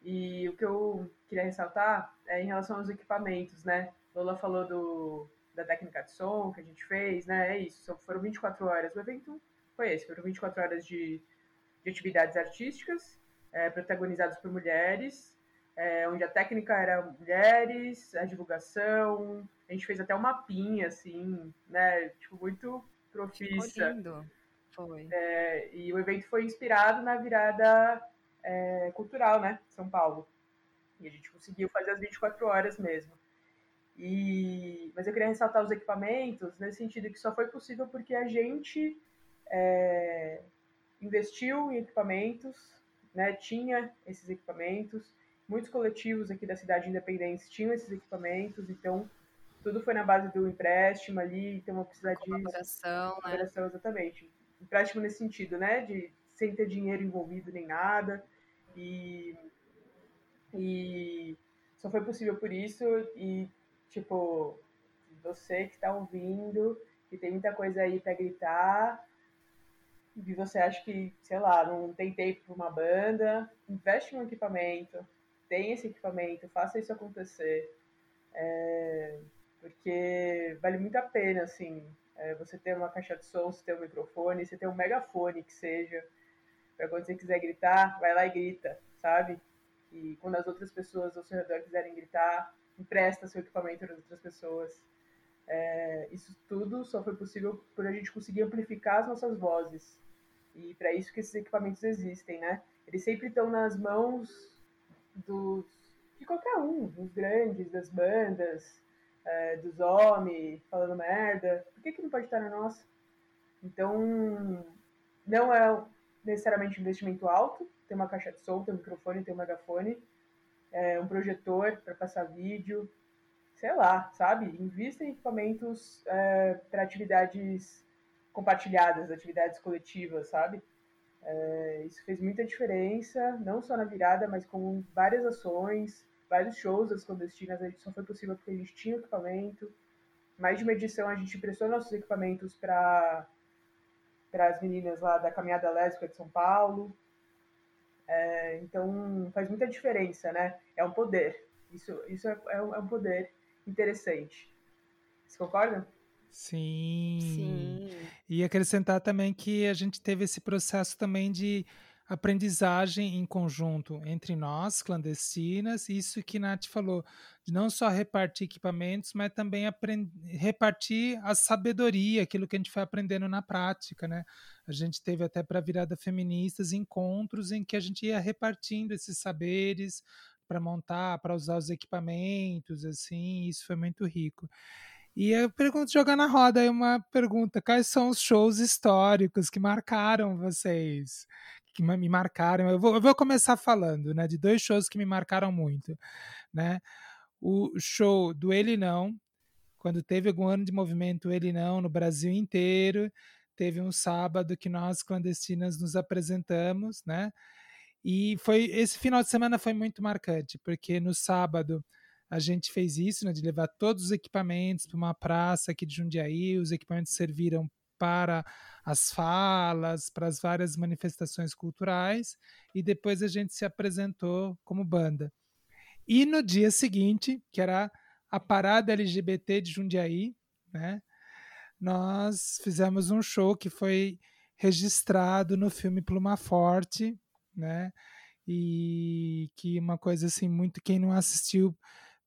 C: E o que eu queria ressaltar é em relação aos equipamentos, né? Lola falou do, da técnica de som que a gente fez, né? É isso, foram 24 horas. O evento foi esse, foram 24 horas de de atividades artísticas, é, protagonizados por mulheres, é, onde a técnica era mulheres, a divulgação, a gente fez até um mapinha, assim, né, tipo, muito profissa.
A: Foi.
C: É, e o evento foi inspirado na virada é, cultural, né, São Paulo. E a gente conseguiu fazer as 24 horas mesmo. E, mas eu queria ressaltar os equipamentos, nesse sentido que só foi possível porque a gente é, investiu em equipamentos, né, tinha esses equipamentos. Muitos coletivos aqui da cidade independente tinham esses equipamentos, então tudo foi na base do empréstimo ali, então uma precisa de
A: colaboração,
C: né? colaboração exatamente. Empréstimo nesse sentido, né, de sem ter dinheiro envolvido nem nada e e só foi possível por isso e tipo você que está ouvindo que tem muita coisa aí para gritar e você acha que, sei lá, não tem tempo para uma banda, investe no equipamento, tem esse equipamento, faça isso acontecer. É, porque vale muito a pena, assim, é, você ter uma caixa de som, você ter um microfone, você ter um megafone que seja, para quando você quiser gritar, vai lá e grita, sabe? E quando as outras pessoas ao seu redor quiserem gritar, empresta seu equipamento para outras pessoas. É, isso tudo só foi possível por a gente conseguir amplificar as nossas vozes. E para isso que esses equipamentos existem, né? Eles sempre estão nas mãos dos, de qualquer um, dos grandes, das bandas, é, dos homens falando merda. Por que, que não pode estar na nossa? Então, não é necessariamente um investimento alto. Tem uma caixa de som, tem um microfone, tem um megafone, é, um projetor para passar vídeo, sei lá, sabe? Invista em equipamentos é, para atividades compartilhadas, atividades coletivas, sabe? É, isso fez muita diferença, não só na virada, mas com várias ações, vários shows das clandestinas. A só foi possível porque a gente tinha equipamento. Mais de uma edição a gente prestou nossos equipamentos para as meninas lá da Caminhada Lésbica de São Paulo. É, então faz muita diferença, né? É um poder. Isso, isso é, é um é poder interessante. Vocês concordam?
B: Sim.
A: Sim.
B: E acrescentar também que a gente teve esse processo também de aprendizagem em conjunto entre nós, clandestinas, isso que Nath falou, de não só repartir equipamentos, mas também repartir a sabedoria, aquilo que a gente foi aprendendo na prática, né? A gente teve até para a virada feministas encontros em que a gente ia repartindo esses saberes para montar, para usar os equipamentos, assim, isso foi muito rico. E eu pergunto, jogar na roda aí uma pergunta: quais são os shows históricos que marcaram vocês? Que me marcaram. Eu vou, eu vou começar falando, né? De dois shows que me marcaram muito, né? O show do Ele Não, quando teve algum ano de movimento Ele Não no Brasil inteiro, teve um sábado que nós clandestinas nos apresentamos, né? E foi esse final de semana foi muito marcante, porque no sábado a gente fez isso, né, de levar todos os equipamentos para uma praça aqui de Jundiaí, os equipamentos serviram para as falas, para as várias manifestações culturais, e depois a gente se apresentou como banda. E no dia seguinte, que era a parada LGBT de Jundiaí, né, nós fizemos um show que foi registrado no filme Pluma Forte, né, e que uma coisa assim muito quem não assistiu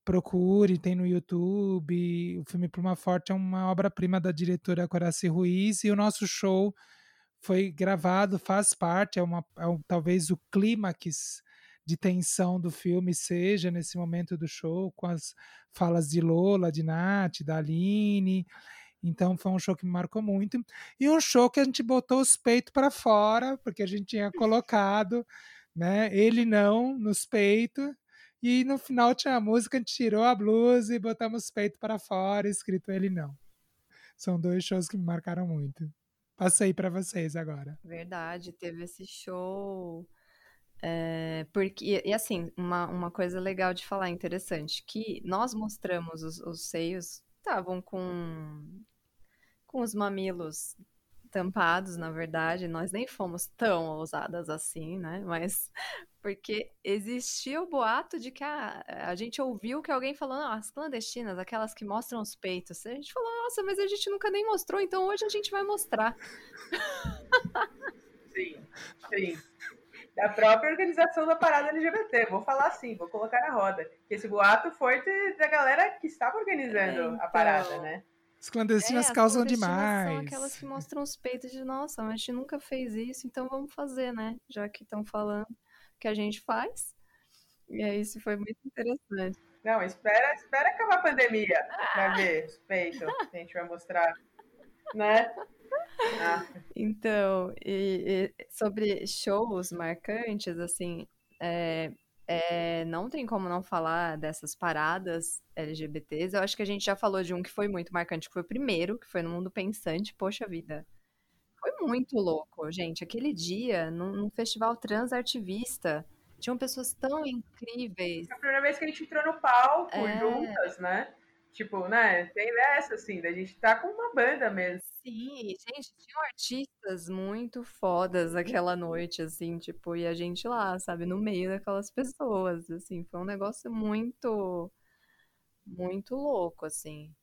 B: procure, tem no YouTube. O filme Pluma Forte é uma obra-prima da diretora Coraci Ruiz e o nosso show foi gravado, faz parte, é, uma, é um, talvez o clímax de tensão do filme seja nesse momento do show, com as falas de Lola, de Nath, da Aline. Então foi um show que me marcou muito. E um show que a gente botou os peitos para fora, porque a gente tinha colocado, né? Ele não nos peitos. E no final tinha a música, a gente tirou a blusa e botamos o peito para fora, escrito ele não. São dois shows que me marcaram muito. Passei para vocês agora.
A: Verdade, teve esse show. É, porque, e assim, uma, uma coisa legal de falar, interessante, que nós mostramos os, os seios, estavam com, com os mamilos tampados, na verdade, nós nem fomos tão ousadas assim, né? Mas porque existia o boato de que a, a gente ouviu que alguém falou, não, as clandestinas, aquelas que mostram os peitos. A gente falou, nossa, mas a gente nunca nem mostrou, então hoje a gente vai mostrar.
C: Sim, sim. Da própria organização da parada LGBT, vou falar assim, vou colocar na roda. Que esse boato foi de, da galera que estava organizando é, então... a parada, né?
B: As clandestinas é, causam as demais. São
A: aquelas que mostram os peitos de nossa, mas a gente nunca fez isso, então vamos fazer, né? Já que estão falando que a gente faz. E aí, isso foi muito interessante.
C: Não, espera, espera acabar a pandemia para ver os peitos que a gente vai mostrar, né?
A: Ah. Então, e, e sobre shows marcantes, assim, é, é, não tem como não falar dessas paradas LGBTs. Eu acho que a gente já falou de um que foi muito marcante, que foi o primeiro, que foi no Mundo Pensante. Poxa vida, foi muito louco, gente. Aquele dia, num, num festival transartivista, tinham pessoas tão incríveis.
C: É a primeira vez que a gente entrou no palco é... juntas, né? Tipo, né? Tem essa, assim, da gente tá com uma banda mesmo.
A: Sim, gente, tinham artistas muito fodas aquela noite, assim, tipo, e a gente lá, sabe, no meio daquelas pessoas, assim, foi um negócio muito, muito louco, assim.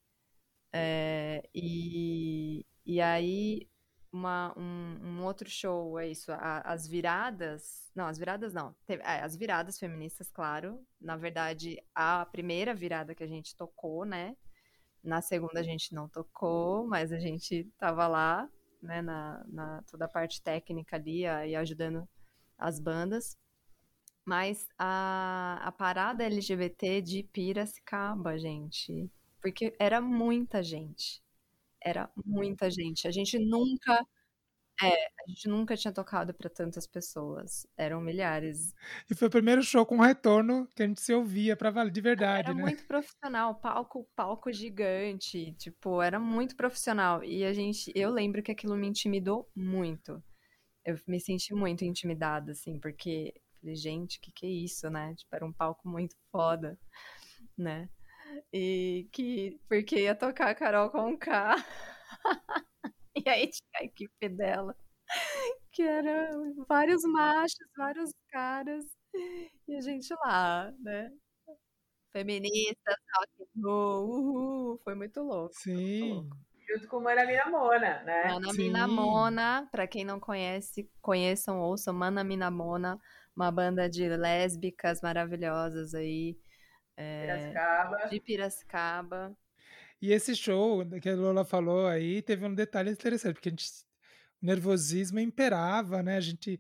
A: É, e, e aí, uma, um, um, outro show, é isso, a, as viradas, não, as viradas não, teve, é, as viradas feministas, claro, na verdade, a primeira virada que a gente tocou, né, na segunda a gente não tocou, mas a gente tava lá, né, na, na toda a parte técnica ali a, e ajudando as bandas. Mas a, a parada LGBT de Piracicaba, gente, porque era muita gente era muita gente. A gente nunca. É, a gente nunca tinha tocado para tantas pessoas. Eram milhares.
B: E foi o primeiro show com retorno que a gente se ouvia para valer de verdade,
A: era
B: né?
A: muito profissional, palco, palco gigante, tipo, era muito profissional. E a gente, eu lembro que aquilo me intimidou muito. Eu me senti muito intimidada, assim, porque falei, gente, o que que é isso, né? Tipo, era um palco muito foda, né? E que, porque ia tocar a Carol com K. E aí tinha a equipe dela, que era vários machos, vários caras, e a gente lá, né? Feministas, uhul, foi muito louco.
B: Sim.
A: Muito louco.
C: Junto com Mana Minamona, né?
A: Mana Minamona, pra quem não conhece, conheçam, ouçam Mana Minamona, uma banda de lésbicas maravilhosas aí. É,
C: Piracicaba.
A: de Piracicaba.
B: E esse show que a Lola falou aí teve um detalhe interessante, porque a gente, o nervosismo imperava, né? A gente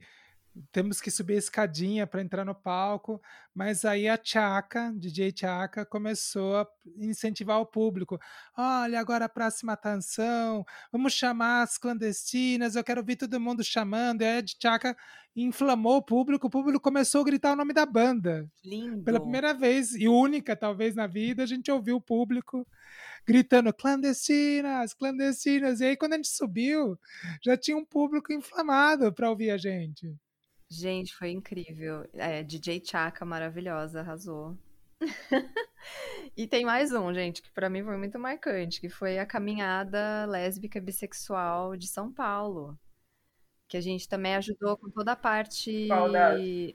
B: temos que subir a escadinha para entrar no palco, mas aí a Chaka, DJ Chaka, começou a incentivar o público. Olha, agora a próxima canção, vamos chamar as clandestinas, eu quero ouvir todo mundo chamando. E aí a Chaka inflamou o público, o público começou a gritar o nome da banda.
A: Lindo.
B: Pela primeira vez, e única talvez na vida, a gente ouviu o público gritando clandestinas, clandestinas. E aí, quando a gente subiu, já tinha um público inflamado para ouvir a gente.
A: Gente, foi incrível. É, DJ Chaka, maravilhosa, arrasou. e tem mais um, gente, que para mim foi muito marcante, que foi a caminhada lésbica bissexual de São Paulo. Que a gente também ajudou com toda a parte.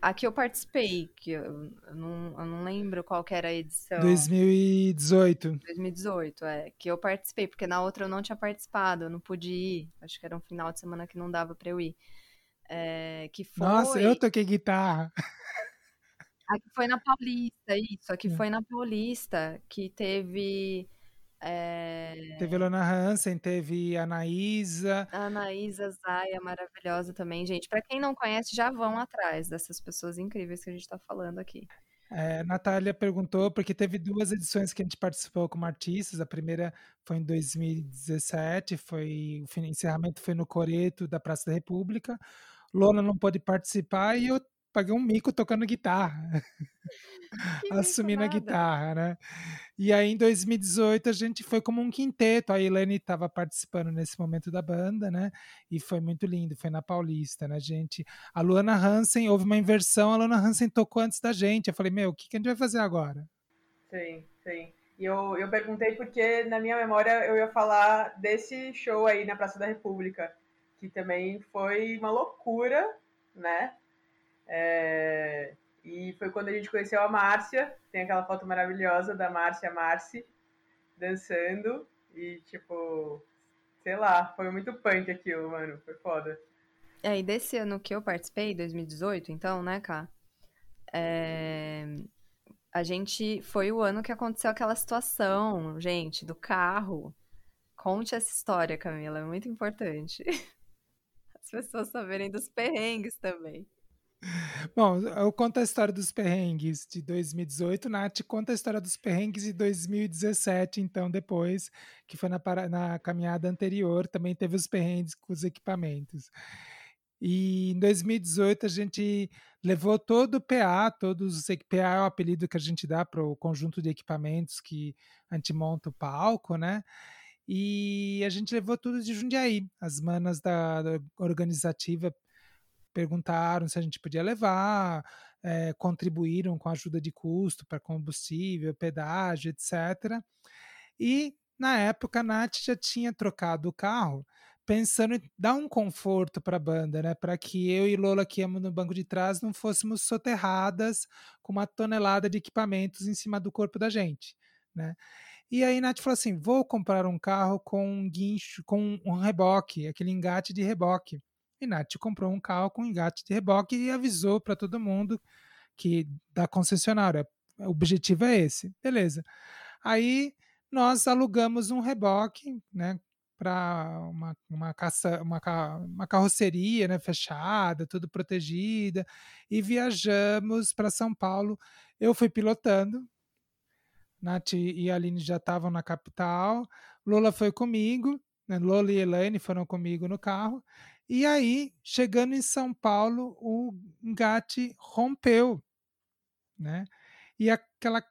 A: Aqui eu participei, que eu não, eu não lembro qual que era a edição.
B: 2018.
A: 2018, é. Que eu participei, porque na outra eu não tinha participado, eu não pude ir. Acho que era um final de semana que não dava pra eu ir. É, que foi.
B: Nossa, eu toquei guitarra.
A: Aqui foi na Paulista, isso. Aqui
B: É.
A: foi na Paulista que teve é,
B: Teve a Lona Hansen, teve Anaísa.
A: Anaísa Zaya, maravilhosa também. Gente, pra quem não conhece, já vão atrás dessas pessoas incríveis que a gente tá falando aqui.
B: É, Natália perguntou, porque teve duas edições que a gente participou como artistas. A primeira foi em 2017, foi, o encerramento foi no Coreto da Praça da República. Lona não pôde participar e eu paguei um mico tocando guitarra, assumindo a guitarra, né? E aí em 2018 a gente foi como um quinteto. A Elaine estava participando nesse momento da banda, né? E foi muito lindo, foi na Paulista, né, gente? A Luana Hansen, houve uma inversão, a Luana Hansen tocou antes da gente. Eu falei, meu, o que, que a gente vai fazer agora?
C: Sim, sim. E eu, eu perguntei porque na minha memória eu ia falar desse show aí na Praça da República, que também foi uma loucura, né? É, E foi quando a gente conheceu a Márcia, tem aquela foto maravilhosa da Márcia Marci dançando e tipo, sei lá, foi muito punk aquilo, mano, foi foda.
A: É, e desse ano que eu participei, 2018, então, né, Cá? É, A gente. Foi o ano que aconteceu aquela situação, gente, do carro. Conte essa história, Camila, é muito importante. As pessoas saberem dos perrengues também.
B: Bom, eu conto a história dos perrengues de 2018, Nath conta a história dos perrengues de 2017, então depois, que foi na, na caminhada anterior, também teve os perrengues com os equipamentos. E em 2018 a gente levou todo o PA, todos os PA é o apelido que a gente dá para o conjunto de equipamentos que a gente monta o palco, né? E a gente levou tudo de Jundiaí. As manas da, da organizativa perguntaram se a gente podia levar, eh, contribuíram com ajuda de custo para combustível, pedágio, etc. E na época a Nath já tinha trocado o carro, pensando em dar um conforto para a banda, né? Para que eu e Lola, que íamos no banco de trás, não fôssemos soterradas com uma tonelada de equipamentos em cima do corpo da gente, né? E aí Nath falou assim: vou comprar um carro com um guincho, com um reboque, aquele engate de reboque. E Nath comprou um carro com engate de reboque e avisou para todo mundo que da concessionária. O objetivo é esse. Beleza. Aí nós alugamos um reboque, né? Para uma, uma, caça, uma, uma carroceria né, fechada, tudo protegida, e viajamos para São Paulo. Eu fui pilotando, Nath e Aline já estavam na capital, Lola foi comigo, né, e Elaine foram comigo no carro, E aí, chegando em São Paulo, o engate rompeu, né? E aquela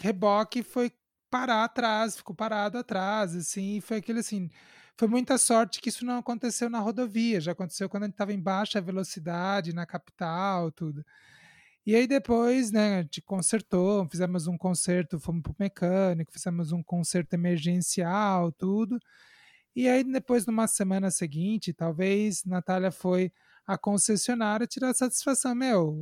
B: reboque foi parar atrás, ficou parado atrás, assim, foi aquele assim, foi muita sorte que isso não aconteceu na rodovia, já aconteceu quando a gente estava em baixa velocidade, na capital, tudo. E aí depois, né, a gente consertou, fizemos um conserto, fomos pro mecânico, fizemos um conserto emergencial, tudo. E aí depois, numa semana seguinte, talvez, Natália foi à concessionária tirar satisfação, meu,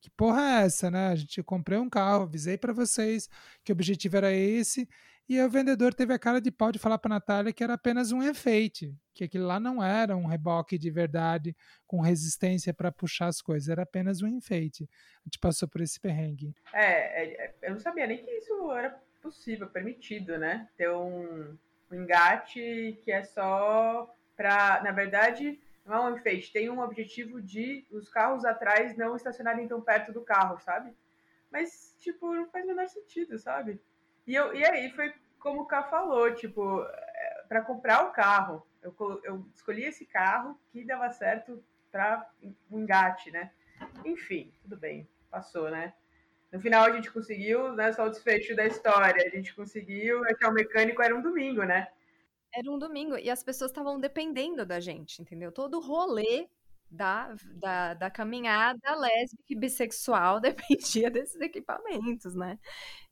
B: que porra é essa, né? A gente comprei um carro, avisei para vocês que o objetivo era esse, e o vendedor teve a cara de pau de falar para Natália que era apenas um enfeite, que aquilo lá não era um reboque de verdade com resistência para puxar as coisas, era apenas um enfeite. A gente passou por esse perrengue.
C: É, é, é eu não sabia nem que isso era possível, permitido, né? Ter um, um engate que é só para, na verdade, não é um enfeite, tem um objetivo de os carros atrás não estacionarem tão perto do carro, sabe? Mas, tipo, não faz o menor sentido, sabe? E, eu, e aí foi como o Ká falou, tipo, é, para comprar o carro, eu, eu escolhi esse carro que dava certo para um engate, né? Enfim, tudo bem, passou, né? No final a gente conseguiu, né? Só o desfecho da história. A gente conseguiu achar o mecânico, era um domingo, né?
A: Era um domingo e as pessoas estavam dependendo da gente, entendeu? Todo o rolê da, da, da caminhada lésbica e bissexual dependia desses equipamentos, né?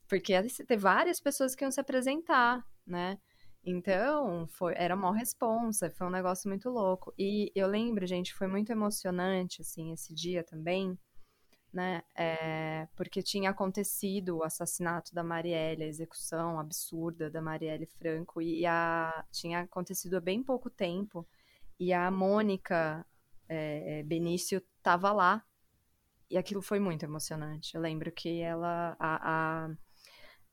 A: Porque ter várias pessoas que iam se apresentar, né? Então, foi, era uma responsa, foi um negócio muito louco. E eu lembro, gente, foi muito emocionante, assim, esse dia também, né? É, porque tinha acontecido o assassinato da Marielle, a execução absurda da Marielle Franco, e a, tinha acontecido há bem pouco tempo, e a Mônica é, Benício estava lá, e aquilo foi muito emocionante. Eu lembro que ela, a, a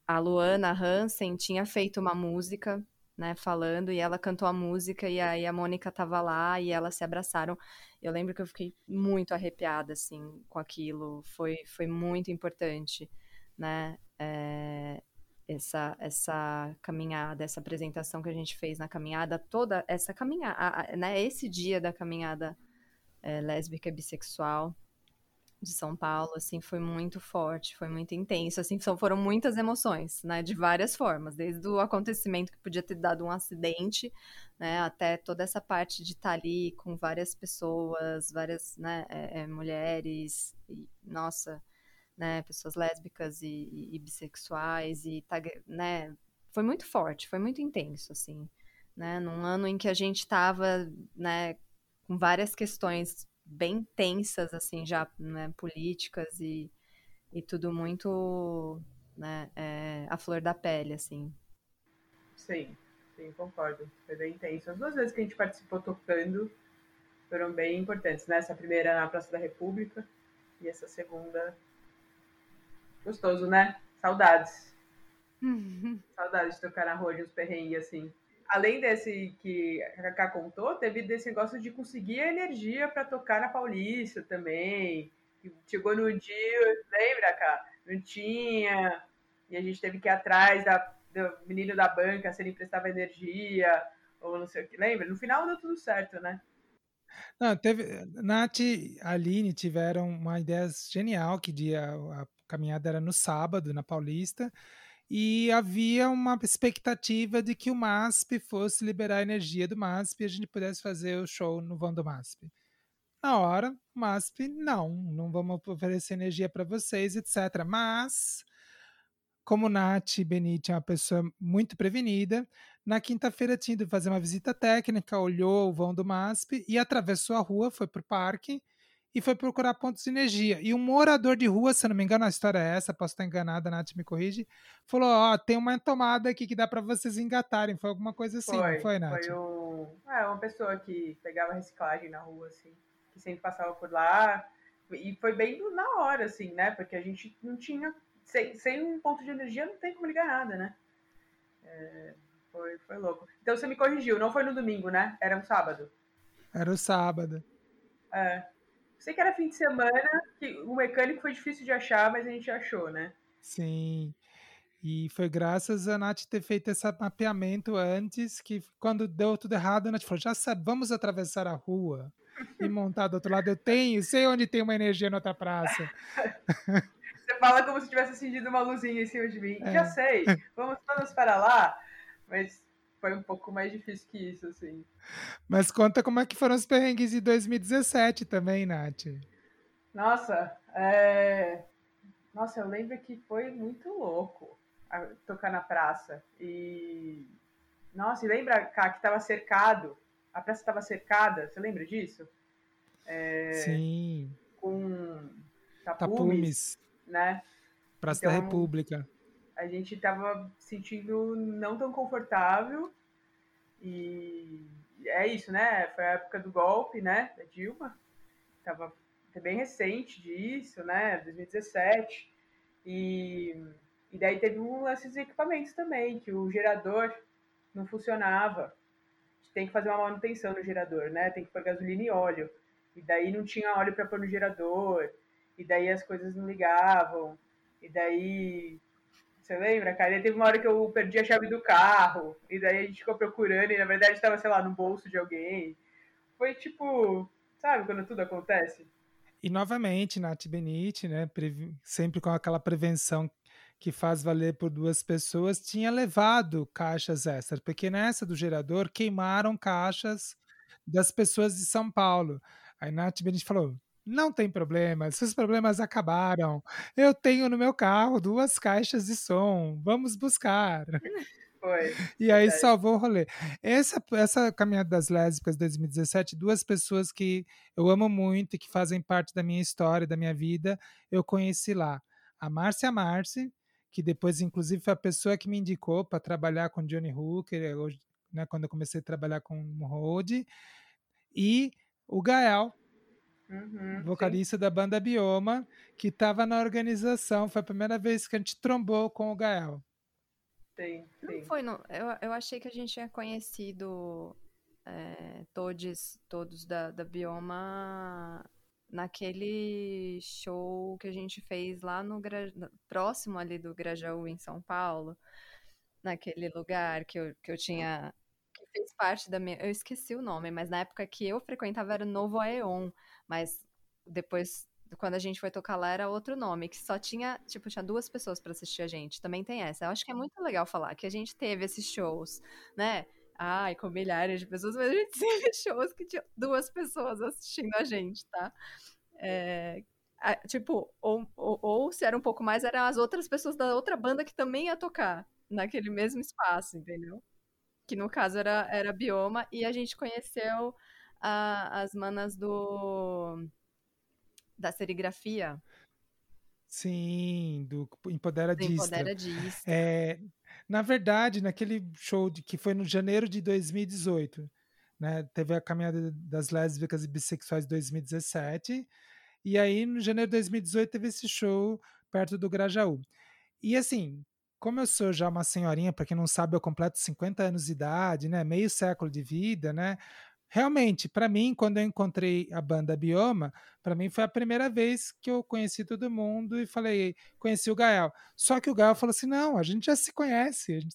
A: a Luana Hansen tinha feito uma música, né, falando, e ela cantou a música, e aí a Mônica tava lá, e elas se abraçaram. Eu lembro que eu fiquei muito arrepiada, assim, com aquilo. Foi, foi muito importante, né, é, essa, essa caminhada, essa apresentação que a gente fez na caminhada, toda essa caminhada, né, esse dia da caminhada é, lésbica e bissexual, de São Paulo, assim, foi muito forte, foi muito intenso, assim, são, foram muitas emoções, né, de várias formas, desde o acontecimento que podia ter dado um acidente, né, até toda essa parte de estar tá ali com várias pessoas, várias, né, é, é, mulheres, e, nossa, né, pessoas lésbicas e, e, e bissexuais, e, tá, né, foi muito forte, foi muito intenso, assim, né, num ano em que a gente estava, né, com várias questões bem tensas, assim, já, né, políticas e, e tudo muito, né, é, a flor da pele, assim.
C: Sim, sim, concordo. Foi bem intenso. As duas vezes que a gente participou tocando foram bem importantes, né? Essa primeira na Praça da República e essa segunda... Gostoso, né? Saudades. Saudades de tocar na rua de uns perrengues, assim além desse que a Cacá contou, teve desse negócio de conseguir a energia para tocar na Paulista também. Chegou no dia, lembra, Cá? Não tinha. E a gente teve que ir atrás da, do menino da banca se ele emprestava energia, ou não sei o que. Lembra? No final deu tudo certo, né?
B: Não, teve. Nath e Aline tiveram uma ideia genial que dia a caminhada era no sábado, na Paulista e havia uma expectativa de que o MASP fosse liberar a energia do MASP e a gente pudesse fazer o show no vão do MASP. Na hora, o MASP, não, não vamos oferecer energia para vocês, etc. Mas, como Nath Benite é uma pessoa muito prevenida, na quinta-feira tinha ido fazer uma visita técnica, olhou o vão do MASP e atravessou a rua, foi para o parque e foi procurar pontos de energia. E um morador de rua, se não me engano, a história é essa, posso estar enganada, Nath me corrige, falou: Ó, oh, tem uma tomada aqui que dá para vocês engatarem. Foi alguma coisa assim, foi, foi, Nath?
C: Foi um... é, uma pessoa que pegava reciclagem na rua, assim, que sempre passava por lá. E foi bem na hora, assim, né? Porque a gente não tinha. Sem, sem um ponto de energia não tem como ligar nada, né? É, foi, foi louco. Então você me corrigiu, não foi no domingo, né? Era um sábado.
B: Era o sábado.
C: É. Sei que era fim de semana, que o mecânico foi difícil de achar, mas a gente achou, né?
B: Sim. E foi graças a Nath ter feito esse mapeamento antes, que quando deu tudo errado, a Nath falou: já sabe, vamos atravessar a rua e montar do outro lado. Eu tenho, sei onde tem uma energia na outra praça.
C: Você fala como se tivesse acendido uma luzinha em cima de mim. É. Já sei, vamos todos para lá. Mas foi um pouco mais difícil que isso, assim.
B: Mas conta como é que foram os perrengues de 2017 também, Nath.
C: Nossa, é... Nossa, eu lembro que foi muito louco tocar na praça. E. Nossa, e lembra, Cá, que estava cercado? A praça estava cercada, você lembra disso?
B: É... Sim.
C: Com tapumes, tapumes. né?
B: Praça então, da República.
C: A gente estava sentindo não tão confortável e é isso, né? Foi a época do golpe, né? Da Dilma. Tava bem recente disso, né? 2017. E e daí teve um lance de equipamentos também, que o gerador não funcionava. Tem que fazer uma manutenção no gerador, né? Tem que pôr gasolina e óleo. E daí não tinha óleo para pôr no gerador. E daí as coisas não ligavam. E daí. Você lembra, cara? E teve uma hora que eu perdi a chave do carro. E daí a gente ficou procurando. E na verdade estava, sei lá, no bolso de alguém. Foi tipo. Sabe quando tudo acontece?
B: E novamente, Nath Benite, né? Sempre com aquela prevenção que faz valer por duas pessoas, tinha levado caixas extras, porque nessa do gerador queimaram caixas das pessoas de São Paulo. Aí Nath Benite falou: não tem problema, esses problemas acabaram. Eu tenho no meu carro duas caixas de som, vamos buscar.
C: Foi.
B: E aí salvou o rolê. Essa, essa Caminhada das Lésbicas 2017, duas pessoas que eu amo muito e que fazem parte da minha história, da minha vida, eu conheci lá. A Márcia Marci, que depois, inclusive, foi a pessoa que me indicou para trabalhar com Johnny Hooker, hoje, né, quando eu comecei a trabalhar com o Road, e o Gael, uhum, vocalista sim. da banda Bioma, que estava na organização. Foi a primeira vez que a gente trombou com o Gael.
C: Sim, sim.
A: Não foi, não. Eu, eu achei que a gente tinha conhecido é, todos, todos da, da Bioma naquele show que a gente fez lá no próximo ali do Grajaú em São Paulo, naquele lugar que eu, que eu tinha que fez parte da minha, eu esqueci o nome, mas na época que eu frequentava era o Novo Aeon, mas depois quando a gente foi tocar lá era outro nome, que só tinha, tipo, tinha duas pessoas para assistir a gente. Também tem essa. Eu acho que é muito legal falar que a gente teve esses shows, né? ai, com milhares de pessoas, mas a gente teve shows que tinha duas pessoas assistindo a gente, tá? É, tipo, ou, ou, ou, se era um pouco mais, eram as outras pessoas da outra banda que também ia tocar naquele mesmo espaço, entendeu? Que no caso era, era Bioma, e a gente conheceu a, as manas do da serigrafia.
B: Sim, do Empoderadista.
A: Do Empoderadista.
B: É, na verdade, naquele show de, que foi no janeiro de 2018, né, teve a Caminhada das Lésbicas e Bissexuais 2017, e aí no janeiro de 2018 teve esse show perto do Grajaú. E assim, como eu sou já uma senhorinha, para quem não sabe, eu completo 50 anos de idade, né, meio século de vida, né, realmente, para mim, quando eu encontrei a banda Bioma, para mim foi a primeira vez que eu conheci todo mundo e falei, conheci o Gael. Só que o Gael falou assim: não, a gente já se conhece,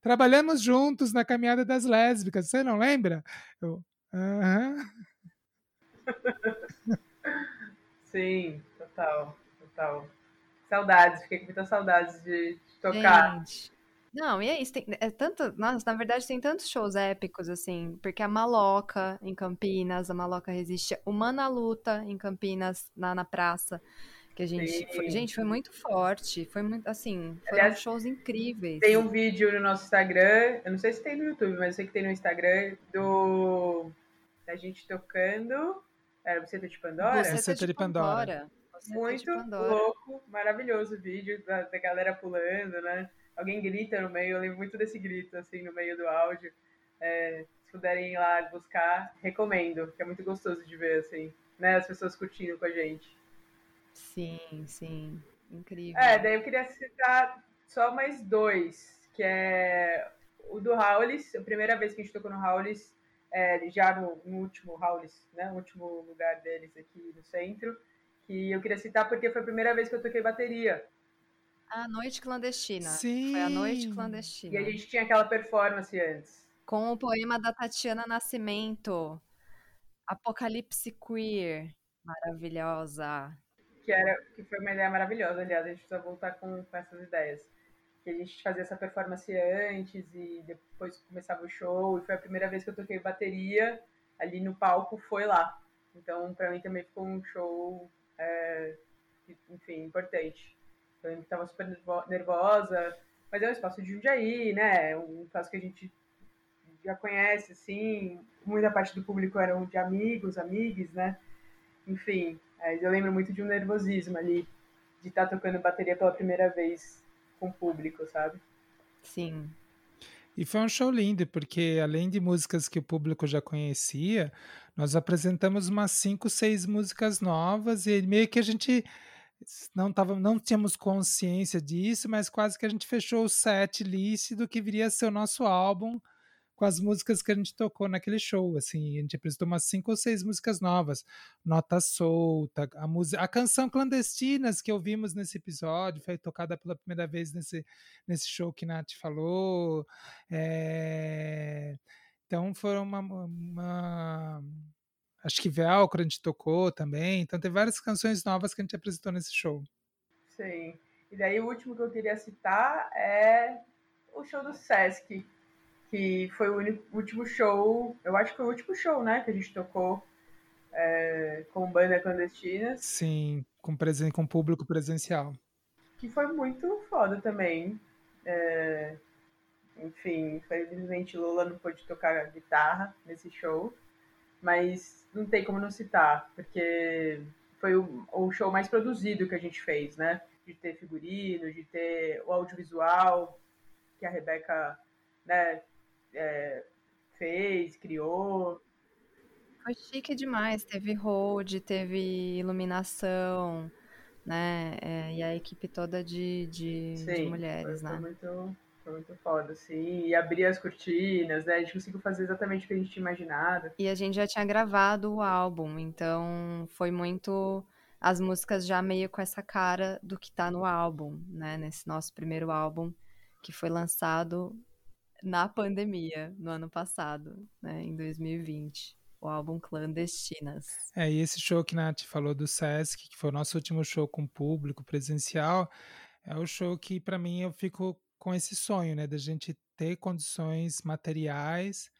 B: trabalhamos juntos na caminhada das lésbicas, você não lembra? Eu, aham.
C: Sim, total, total. Saudades, fiquei com muitas saudades de, de tocar. Gente.
A: Não, e é isso. Tem, é tanto, nossa, na verdade tem tantos shows épicos, assim, porque a Maloca em Campinas, a Maloca resiste, o Mana Luta em Campinas, na, na praça, que a gente. Foi, gente, foi muito forte. Foi muito, assim, foram Aliás, shows incríveis.
C: Tem um vídeo no nosso Instagram, eu não sei se tem no YouTube, mas eu sei que tem no Instagram, do. da gente tocando. Era o Buceta de Pandora?
B: Buceta de Pandora.
C: Muito louco, maravilhoso o vídeo da, da galera pulando, né? Alguém grita no meio, eu lembro muito desse grito, assim, no meio do áudio. É, se puderem ir lá buscar, recomendo, que é muito gostoso de ver, assim, né, as pessoas curtindo com a gente.
A: Sim, sim, incrível.
C: É, daí eu queria citar só mais dois, que é o do Howlis, a primeira vez que a gente tocou no Howlis, é, já no, no último Howlis, né, último lugar deles aqui no centro, que eu queria citar porque foi a primeira vez que eu toquei bateria.
A: A Noite Clandestina.
B: Sim.
A: Foi a Noite Clandestina.
C: E a gente tinha aquela performance antes.
A: Com o poema da Tatiana Nascimento. Apocalipse Queer. Maravilhosa.
C: Que, era, que foi uma ideia maravilhosa, aliás, a gente precisa voltar com, com essas ideias. Que a gente fazia essa performance antes e depois começava o show. E foi a primeira vez que eu toquei bateria ali no palco, foi lá. Então, para mim também ficou um show, é, enfim, importante. Lembro que estava super nervosa, mas é um espaço de Jundiaí, né? Um espaço que a gente já conhece, assim. Muita parte do público eram de amigos, amigues, né? Enfim, eu lembro muito de um nervosismo ali, de estar tá tocando bateria pela primeira vez com o público, sabe?
A: Sim.
B: E foi um show lindo, porque além de músicas que o público já conhecia, nós apresentamos umas cinco, seis músicas novas e meio que a gente não tava, não tínhamos consciência disso, mas quase que a gente fechou o set list do que viria a ser o nosso álbum com as músicas que a gente tocou naquele show, assim, a gente apresentou umas cinco ou seis músicas novas, Nota Solta, a música, a canção Clandestinas que ouvimos nesse episódio, foi tocada pela primeira vez nesse, nesse show que Nath falou, é... então foram uma, uma acho que Velcro a gente tocou também. Então tem várias canções novas que a gente apresentou nesse show.
C: Sim. E daí o último que eu queria citar é o show do Sesc, que foi o único, último show, eu acho que foi o último show, né, que a gente tocou é, com banda clandestina.
B: Sim, com, presen com público presencial.
C: Que foi muito foda também. É, enfim, infelizmente Lula não pôde tocar guitarra nesse show, mas não tem como não citar, porque foi o, o show mais produzido que a gente fez, né? De ter figurino, de ter o audiovisual que a Rebeca né, é, fez, criou.
A: Foi chique demais. Teve hold, teve iluminação, né? É, e a equipe toda de, de, Sim, de mulheres, né?
C: Muito, foi muito foda, assim. E abrir as cortinas, né? A gente conseguiu fazer exatamente o que a gente tinha imaginado.
A: E a gente já tinha gravado o álbum, então foi muito as músicas já meio com essa cara do que tá no álbum, né? Nesse nosso primeiro álbum, que foi lançado na pandemia, no ano passado, né? Em 2020 o álbum Clandestinas.
B: É, e esse show que Nath falou do Sesc, que foi o nosso último show com público presencial, é o show que para mim eu fico com esse sonho, né, da gente ter condições materiais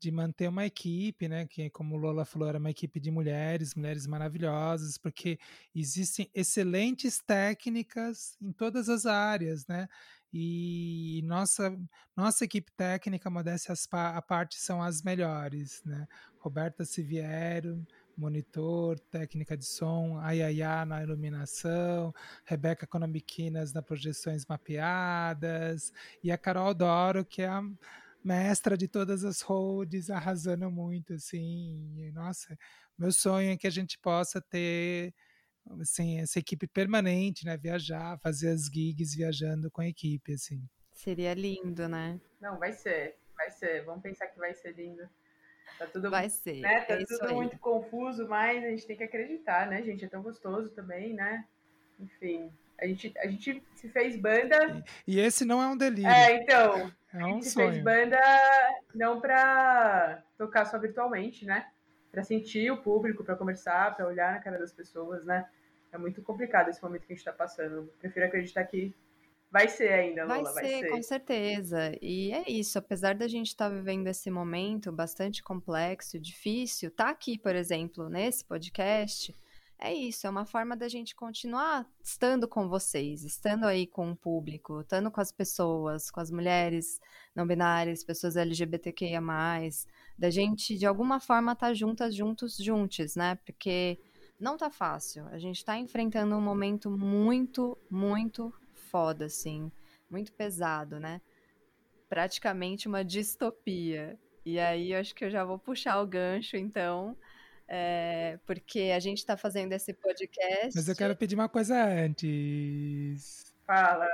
B: de manter uma equipe, né, que como Lola falou, era uma equipe de mulheres, mulheres maravilhosas, porque existem excelentes técnicas em todas as áreas, né? E nossa nossa equipe técnica, modéstia a parte, são as melhores, né? Roberta Siviero, monitor, técnica de som, Ayaya na iluminação, Rebeca Conomiquinas na projeções mapeadas, e a Carol Doro, que é a mestra de todas as holds, arrasando muito, assim. E, nossa, meu sonho é que a gente possa ter assim, essa equipe permanente, né? Viajar, fazer as gigs viajando com a equipe, assim.
A: Seria lindo, né?
C: Não, vai ser, vai ser. Vamos pensar que vai ser lindo. Tá tudo,
A: Vai ser.
C: Né? Tá
A: é
C: tudo muito confuso, mas a gente tem que acreditar, né, gente? É tão gostoso também, né? Enfim, a gente, a gente se fez banda.
B: E, e esse não é um delírio.
C: É, então.
B: É um
C: a gente
B: sonho.
C: fez banda não pra tocar só virtualmente, né? Pra sentir o público, pra conversar, pra olhar na cara das pessoas, né? É muito complicado esse momento que a gente tá passando. Eu prefiro acreditar que Vai ser ainda, Lola,
A: vai,
C: vai
A: ser,
C: ser.
A: com certeza. E é isso, apesar da gente estar tá vivendo esse momento bastante complexo, difícil, tá aqui, por exemplo, nesse podcast, é isso, é uma forma da gente continuar estando com vocês, estando aí com o público, estando com as pessoas, com as mulheres não binárias, pessoas LGBTQIA+, da gente, de alguma forma, estar tá juntas, juntos, juntos, né? Porque não tá fácil. A gente tá enfrentando um momento muito, muito foda, assim, muito pesado, né? Praticamente uma distopia. E aí eu acho que eu já vou puxar o gancho, então, é, porque a gente está fazendo esse podcast.
B: Mas eu quero pedir uma coisa antes.
C: Fala.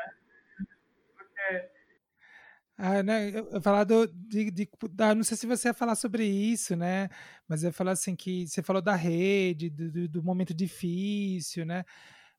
B: Ah, né, eu, eu falar do, de, de, da, não sei se você ia falar sobre isso, né? Mas eu ia falar assim que você falou da rede, do, do momento difícil, né?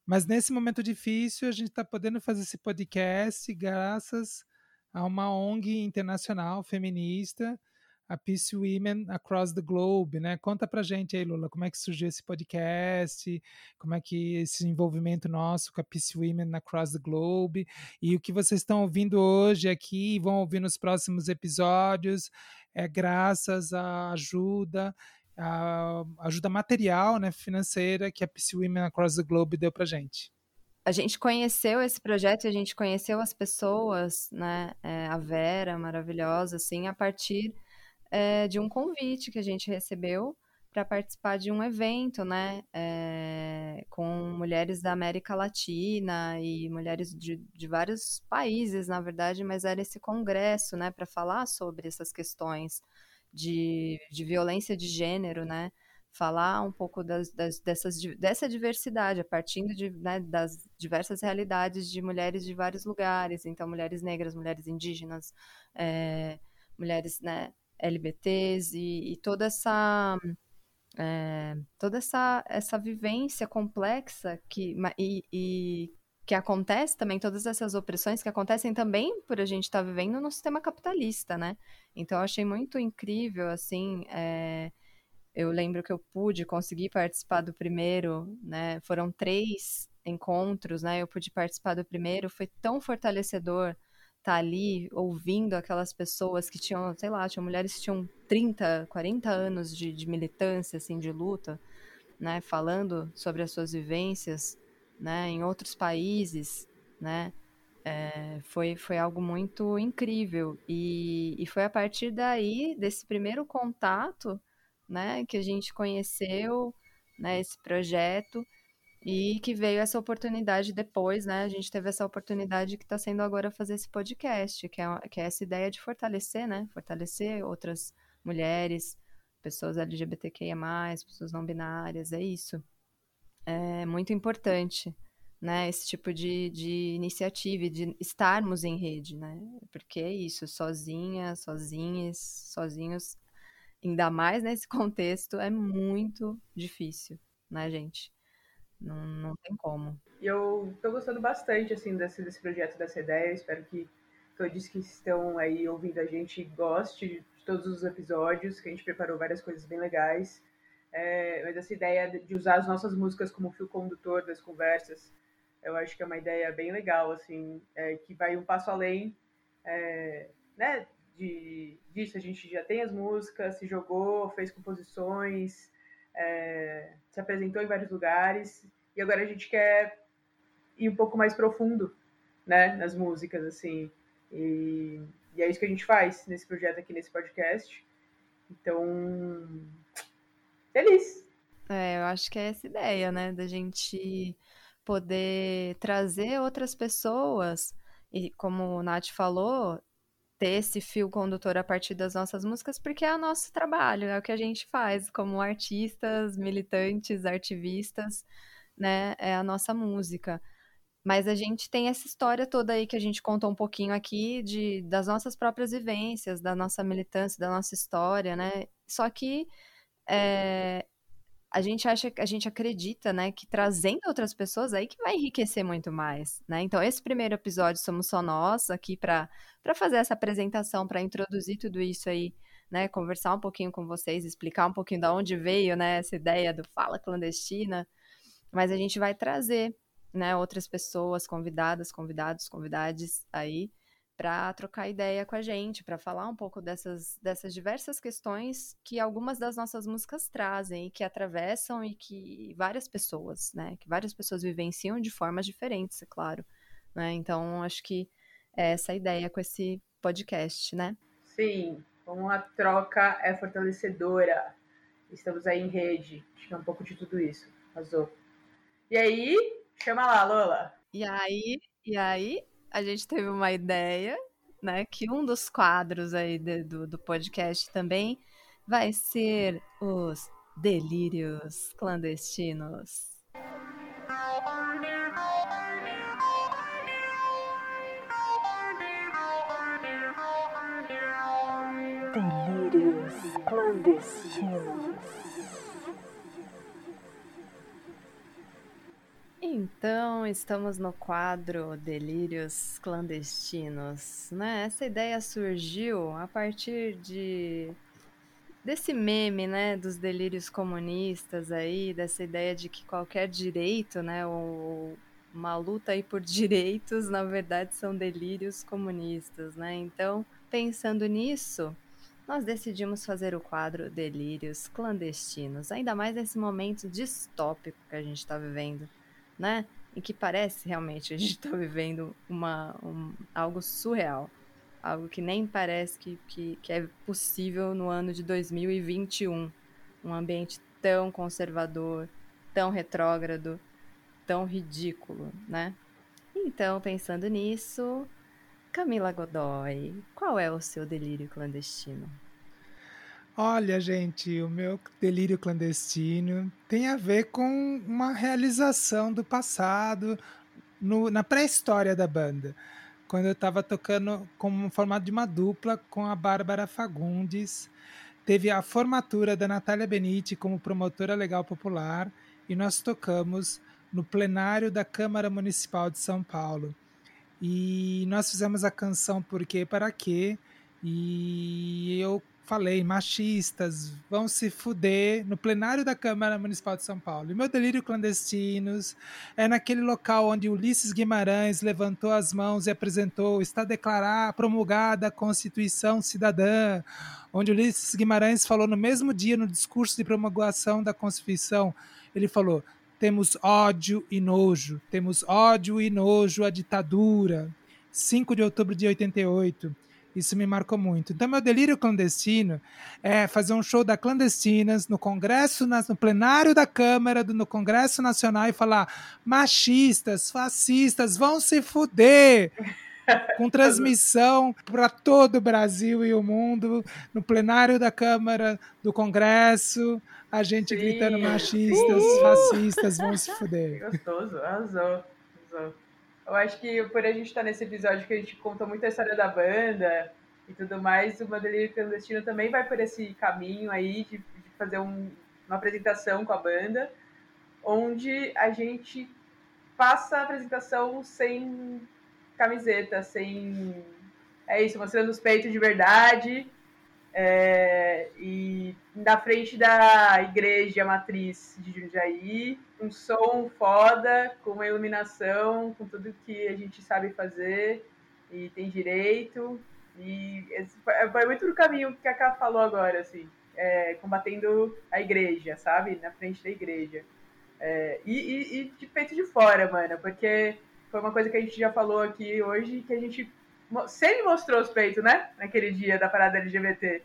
B: Mas nesse momento difícil, a gente está podendo fazer esse podcast graças a uma ONG internacional feminista, a Peace Women Across the Globe, né? Conta pra gente aí, Lula, como é que surgiu esse podcast, como é que esse envolvimento nosso com a Peace Women Across the Globe e o que vocês estão ouvindo hoje aqui e vão ouvir nos próximos episódios é graças à ajuda a ajuda material, né, financeira que a Peace Women Across the Globe deu pra gente
A: a gente conheceu esse projeto, a gente conheceu as pessoas, né? É, a Vera, maravilhosa, assim, a partir é, de um convite que a gente recebeu para participar de um evento, né? É, com mulheres da América Latina e mulheres de, de vários países, na verdade, mas era esse congresso, né? Para falar sobre essas questões de, de violência de gênero, né? falar um pouco das, das, dessas, dessa diversidade, a partir de, né, das diversas realidades de mulheres de vários lugares, então mulheres negras, mulheres indígenas, é, mulheres né, LBTs e, e toda essa é, toda essa, essa vivência complexa que, e, e, que acontece também, todas essas opressões que acontecem também por a gente estar tá vivendo no sistema capitalista, né? Então eu achei muito incrível, assim, é, eu lembro que eu pude conseguir participar do primeiro, né? Foram três encontros, né? Eu pude participar do primeiro, foi tão fortalecedor estar tá ali ouvindo aquelas pessoas que tinham, sei lá, tinham mulheres que tinham 30, 40 anos de, de militância, assim, de luta, né? Falando sobre as suas vivências, né? Em outros países, né? É, foi, foi algo muito incrível. E, e foi a partir daí, desse primeiro contato, né, que a gente conheceu, né, esse projeto e que veio essa oportunidade depois, né, a gente teve essa oportunidade que está sendo agora fazer esse podcast, que é, que é essa ideia de fortalecer, né, fortalecer outras mulheres, pessoas LGBTQIA+, pessoas não binárias, é isso. É muito importante, né, esse tipo de, de iniciativa, de estarmos em rede, né, porque é isso, sozinha, sozinhas, sozinhos, ainda mais nesse contexto, é muito difícil, né, gente? Não, não tem como.
C: E eu tô gostando bastante, assim, desse, desse projeto, dessa ideia. Espero que todos que estão aí ouvindo a gente goste de todos os episódios, que a gente preparou várias coisas bem legais. É, mas essa ideia de usar as nossas músicas como fio condutor das conversas, eu acho que é uma ideia bem legal, assim, é, que vai um passo além, é, né, de, disso. A gente já tem as músicas, se jogou, fez composições, é, se apresentou em vários lugares e agora a gente quer ir um pouco mais profundo, né, nas músicas, assim. E, e é isso que a gente faz nesse projeto aqui, nesse podcast. Então, feliz!
A: É, eu acho que é essa ideia, né, da gente poder trazer outras pessoas e como o Nath falou, ter esse fio condutor a partir das nossas músicas, porque é o nosso trabalho, é o que a gente faz como artistas, militantes, ativistas, né? É a nossa música. Mas a gente tem essa história toda aí que a gente contou um pouquinho aqui de, das nossas próprias vivências, da nossa militância, da nossa história, né? Só que é, a gente acha, a gente acredita, né, que trazendo outras pessoas aí que vai enriquecer muito mais, né? Então esse primeiro episódio somos só nós aqui para para fazer essa apresentação, para introduzir tudo isso aí, né, conversar um pouquinho com vocês, explicar um pouquinho da onde veio, né, essa ideia do fala clandestina, mas a gente vai trazer, né, outras pessoas, convidadas, convidados, convidades aí para trocar ideia com a gente, para falar um pouco dessas, dessas diversas questões que algumas das nossas músicas trazem, que atravessam e que várias pessoas, né, que várias pessoas vivenciam de formas diferentes, é claro, né? Então, acho que é essa a ideia com esse podcast, né?
C: Sim, como a troca é fortalecedora. Estamos aí em rede. Acho que é um pouco de tudo isso. Arrasou. E aí, chama lá, Lola.
A: E aí, e aí, a gente teve uma ideia, né? Que um dos quadros aí de, do, do podcast também vai ser os delírios clandestinos.
D: Delírios clandestinos.
A: Então, estamos no quadro Delírios Clandestinos, né? Essa ideia surgiu a partir de desse meme, né, dos delírios comunistas aí, dessa ideia de que qualquer direito, né, ou uma luta aí por direitos, na verdade, são delírios comunistas, né? Então, pensando nisso, nós decidimos fazer o quadro Delírios Clandestinos, ainda mais nesse momento distópico que a gente está vivendo, né? Em que parece realmente a gente está vivendo uma, um, algo surreal, algo que nem parece que, que, que é possível no ano de 2021. Um ambiente tão conservador, tão retrógrado, tão ridículo, né? Então, pensando nisso, Camila Godoy, qual é o seu delírio clandestino?
B: Olha, gente, o meu delírio clandestino tem a ver com uma realização do passado, no, na pré-história da banda. Quando eu estava tocando como formato de uma dupla com a Bárbara Fagundes. Teve a formatura da Natália Benite como promotora legal popular e nós tocamos no plenário da Câmara Municipal de São Paulo. E nós fizemos a canção Por que para quê? E eu falei, machistas, vão se fuder no plenário da Câmara Municipal de São Paulo. E meu delírio clandestinos é naquele local onde Ulisses Guimarães levantou as mãos e apresentou, está declarada, promulgada a Constituição Cidadã, onde Ulisses Guimarães falou no mesmo dia, no discurso de promulgação da Constituição, ele falou, temos ódio e nojo, temos ódio e nojo à ditadura. 5 de outubro de 88. Isso me marcou muito. Então, meu delírio clandestino é fazer um show da Clandestinas no Congresso, no plenário da Câmara, no Congresso Nacional e falar: machistas, fascistas, vão se fuder! com transmissão para todo o Brasil e o mundo, no plenário da Câmara, do Congresso, a gente Sim. gritando machistas, fascistas, vão se fuder.
C: Gostoso, arrasou, arrasou. Eu acho que por a gente estar tá nesse episódio que a gente conta muito a história da banda e tudo mais, o Delírio Clandestino também vai por esse caminho aí de, de fazer um, uma apresentação com a banda, onde a gente passa a apresentação sem camiseta, sem. É isso, mostrando os peitos de verdade. É, e na frente da igreja matriz de Jundiaí, um som foda, com uma iluminação, com tudo que a gente sabe fazer e tem direito. E foi muito no caminho que a Ká falou agora, assim, é, combatendo a igreja, sabe? Na frente da igreja. É, e, e, e, de peito de fora, mano, porque foi uma coisa que a gente já falou aqui hoje, que a gente sempre mostrou os peitos, né? Naquele dia da parada LGBT.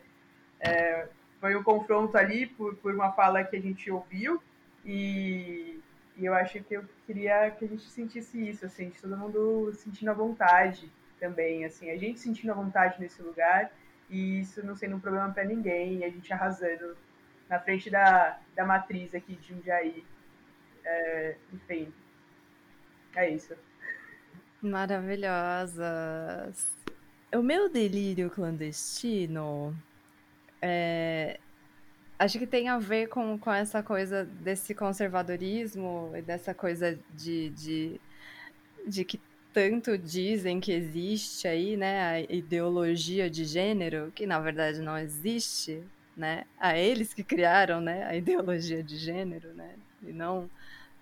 C: É, foi um confronto ali por, por uma fala que a gente ouviu e, e, eu acho que eu queria que a gente sentisse isso, assim, de todo mundo sentindo a vontade também, assim, a gente sentindo a vontade nesse lugar e isso não sendo um problema para ninguém, a gente arrasando na frente da, da matriz aqui de Jundiaí. É, enfim, é isso.
A: Maravilhosas. O meu delírio clandestino é, acho que tem a ver com, com essa coisa desse conservadorismo e dessa coisa de, de, de que tanto dizem que existe aí, né, a ideologia de gênero, que na verdade não existe, né, a eles que criaram, né, a ideologia de gênero, né, e não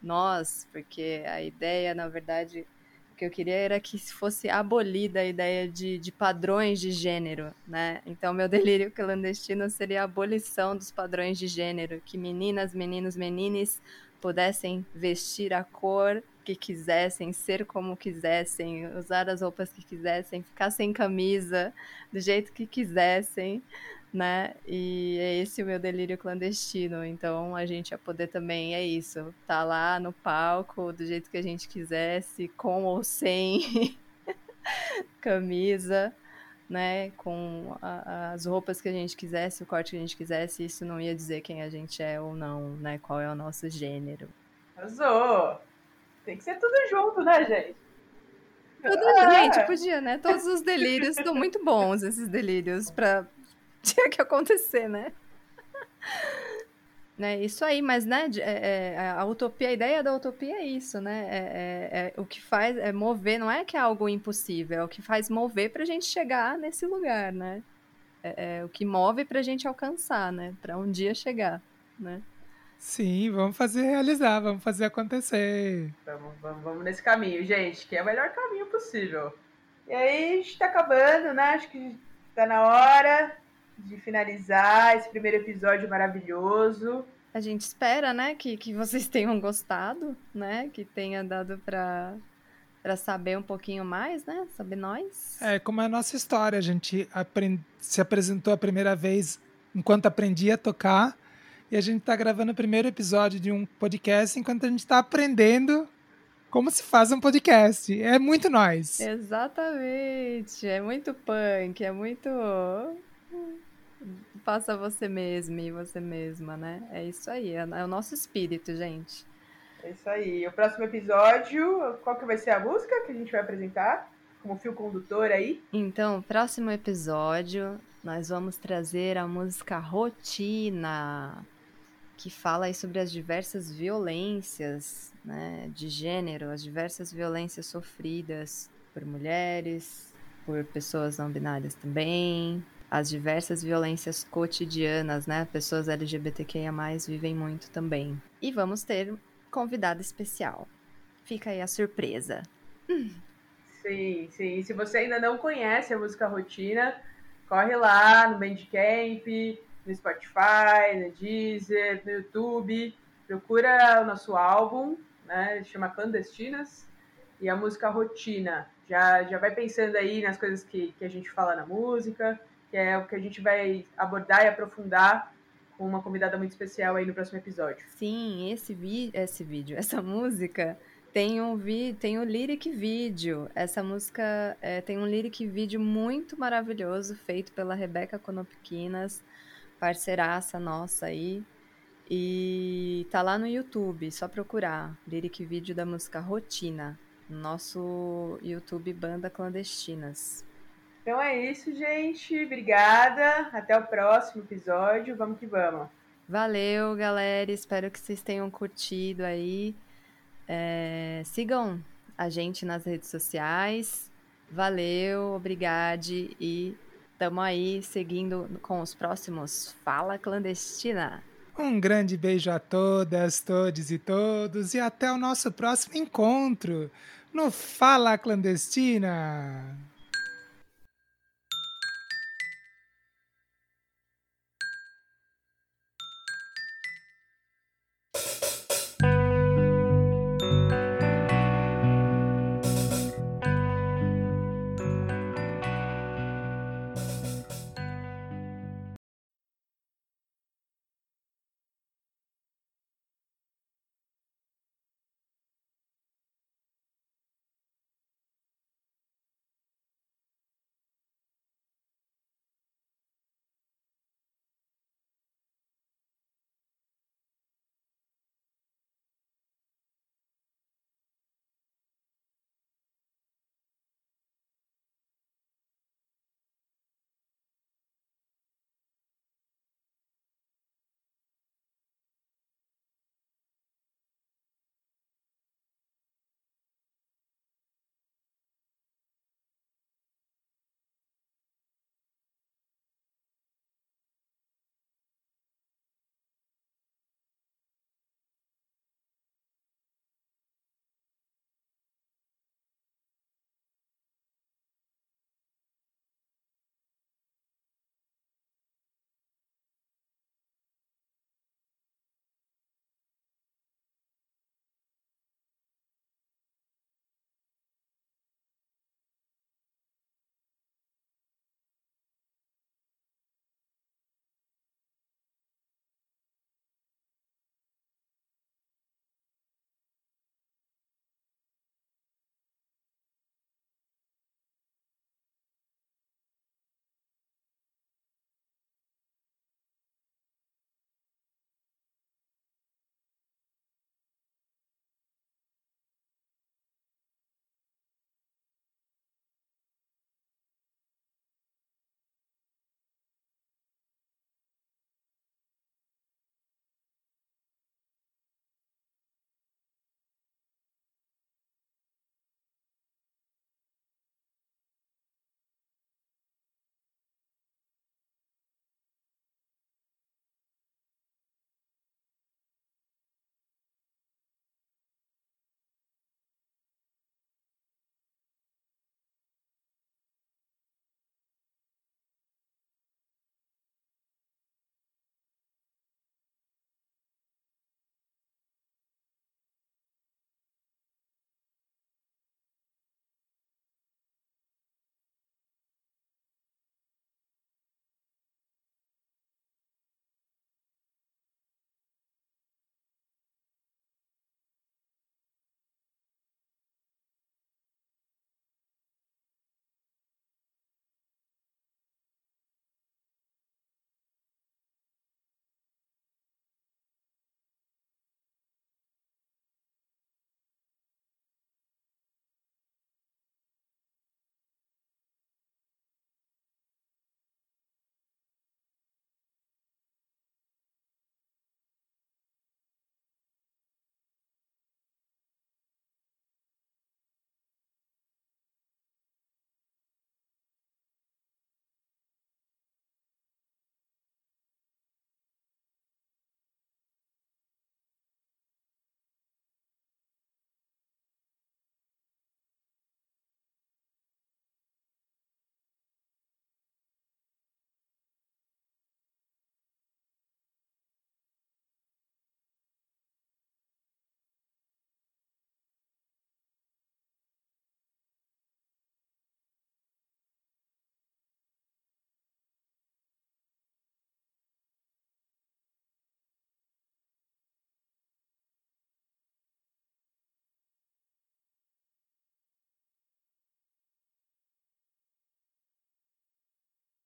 A: nós, porque a ideia, na verdade, que eu queria era que fosse abolida a ideia de, de padrões de gênero, né? Então, meu delírio clandestino seria a abolição dos padrões de gênero, que meninas, meninos, menines pudessem vestir a cor que quisessem, ser como quisessem, usar as roupas que quisessem, ficar sem camisa, do jeito que quisessem, né? E é esse o meu delírio clandestino. Então a gente ia poder também, é isso, tá lá no palco do jeito que a gente quisesse, com ou sem camisa, né? Com a, as roupas que a gente quisesse, o corte que a gente quisesse, isso não ia dizer quem a gente é ou não, né? Qual é o nosso gênero.
C: Arrasou! Tem que ser tudo junto, né, gente?
A: Tudo, ah. Gente, podia, né? Todos os delírios estão muito bons, esses delírios, pra, tinha que acontecer, né? Né, isso aí, mas né, é, é, a utopia, a ideia da utopia é isso, né? É, é, é, o que faz é mover, não é que é algo impossível, é o que faz mover para a gente chegar nesse lugar, né? É, é o que move para a gente alcançar, né? Para um dia chegar, né?
B: Sim, vamos fazer realizar, vamos fazer acontecer.
C: Vamos, vamos, vamos nesse caminho, gente, que é o melhor caminho possível. E aí, a gente tá acabando, né? Acho que tá na hora de finalizar esse primeiro episódio maravilhoso.
A: A gente espera, né, que, que vocês tenham gostado, né? Que tenha dado para para saber um pouquinho mais, né? Sobre nós.
B: É, como é a nossa história. A gente aprend... se apresentou a primeira vez enquanto aprendia a tocar. E a gente está gravando o primeiro episódio de um podcast enquanto a gente está aprendendo como se faz um podcast. É muito nós.
A: Exatamente. É muito punk, é muito Faça você mesmo e você mesma, né? É isso aí, é, é o nosso espírito, gente.
C: É isso aí. O próximo episódio, qual que vai ser a música que a gente vai apresentar? Como fio condutor aí?
A: Então, próximo episódio, nós vamos trazer a música Rotina, que fala sobre as diversas violências né, de gênero, as diversas violências sofridas por mulheres, por pessoas não binárias também, as diversas violências cotidianas, né? Pessoas LGBTQIA+, vivem muito também. E vamos ter convidado especial. Fica aí a surpresa.
C: Sim, sim. Se você ainda não conhece a música Rotina, corre lá no Bandcamp, no Spotify, no Deezer, no YouTube. Procura o nosso álbum, né? Chama Clandestinas. E a música Rotina. Já, já vai pensando aí nas coisas que, que a gente fala na música que é o que a gente vai abordar e aprofundar com uma convidada muito especial aí no próximo episódio.
A: Sim, esse, vi esse vídeo, essa música tem um vi tem um lyric vídeo. Essa música é, tem um lyric vídeo muito maravilhoso feito pela Rebeca Conopquinas, parceiraça nossa aí. E tá lá no YouTube, só procurar lyric vídeo da música Rotina, no nosso YouTube Banda Clandestinas.
C: Então é isso, gente. Obrigada. Até o próximo episódio. Vamos que vamos.
A: Valeu, galera. Espero que vocês tenham curtido aí. É... Sigam a gente nas redes sociais. Valeu, obrigade e tamo aí seguindo com os próximos Fala Clandestina.
B: Um grande beijo a todas, todos e todos e até o nosso próximo encontro no Fala Clandestina.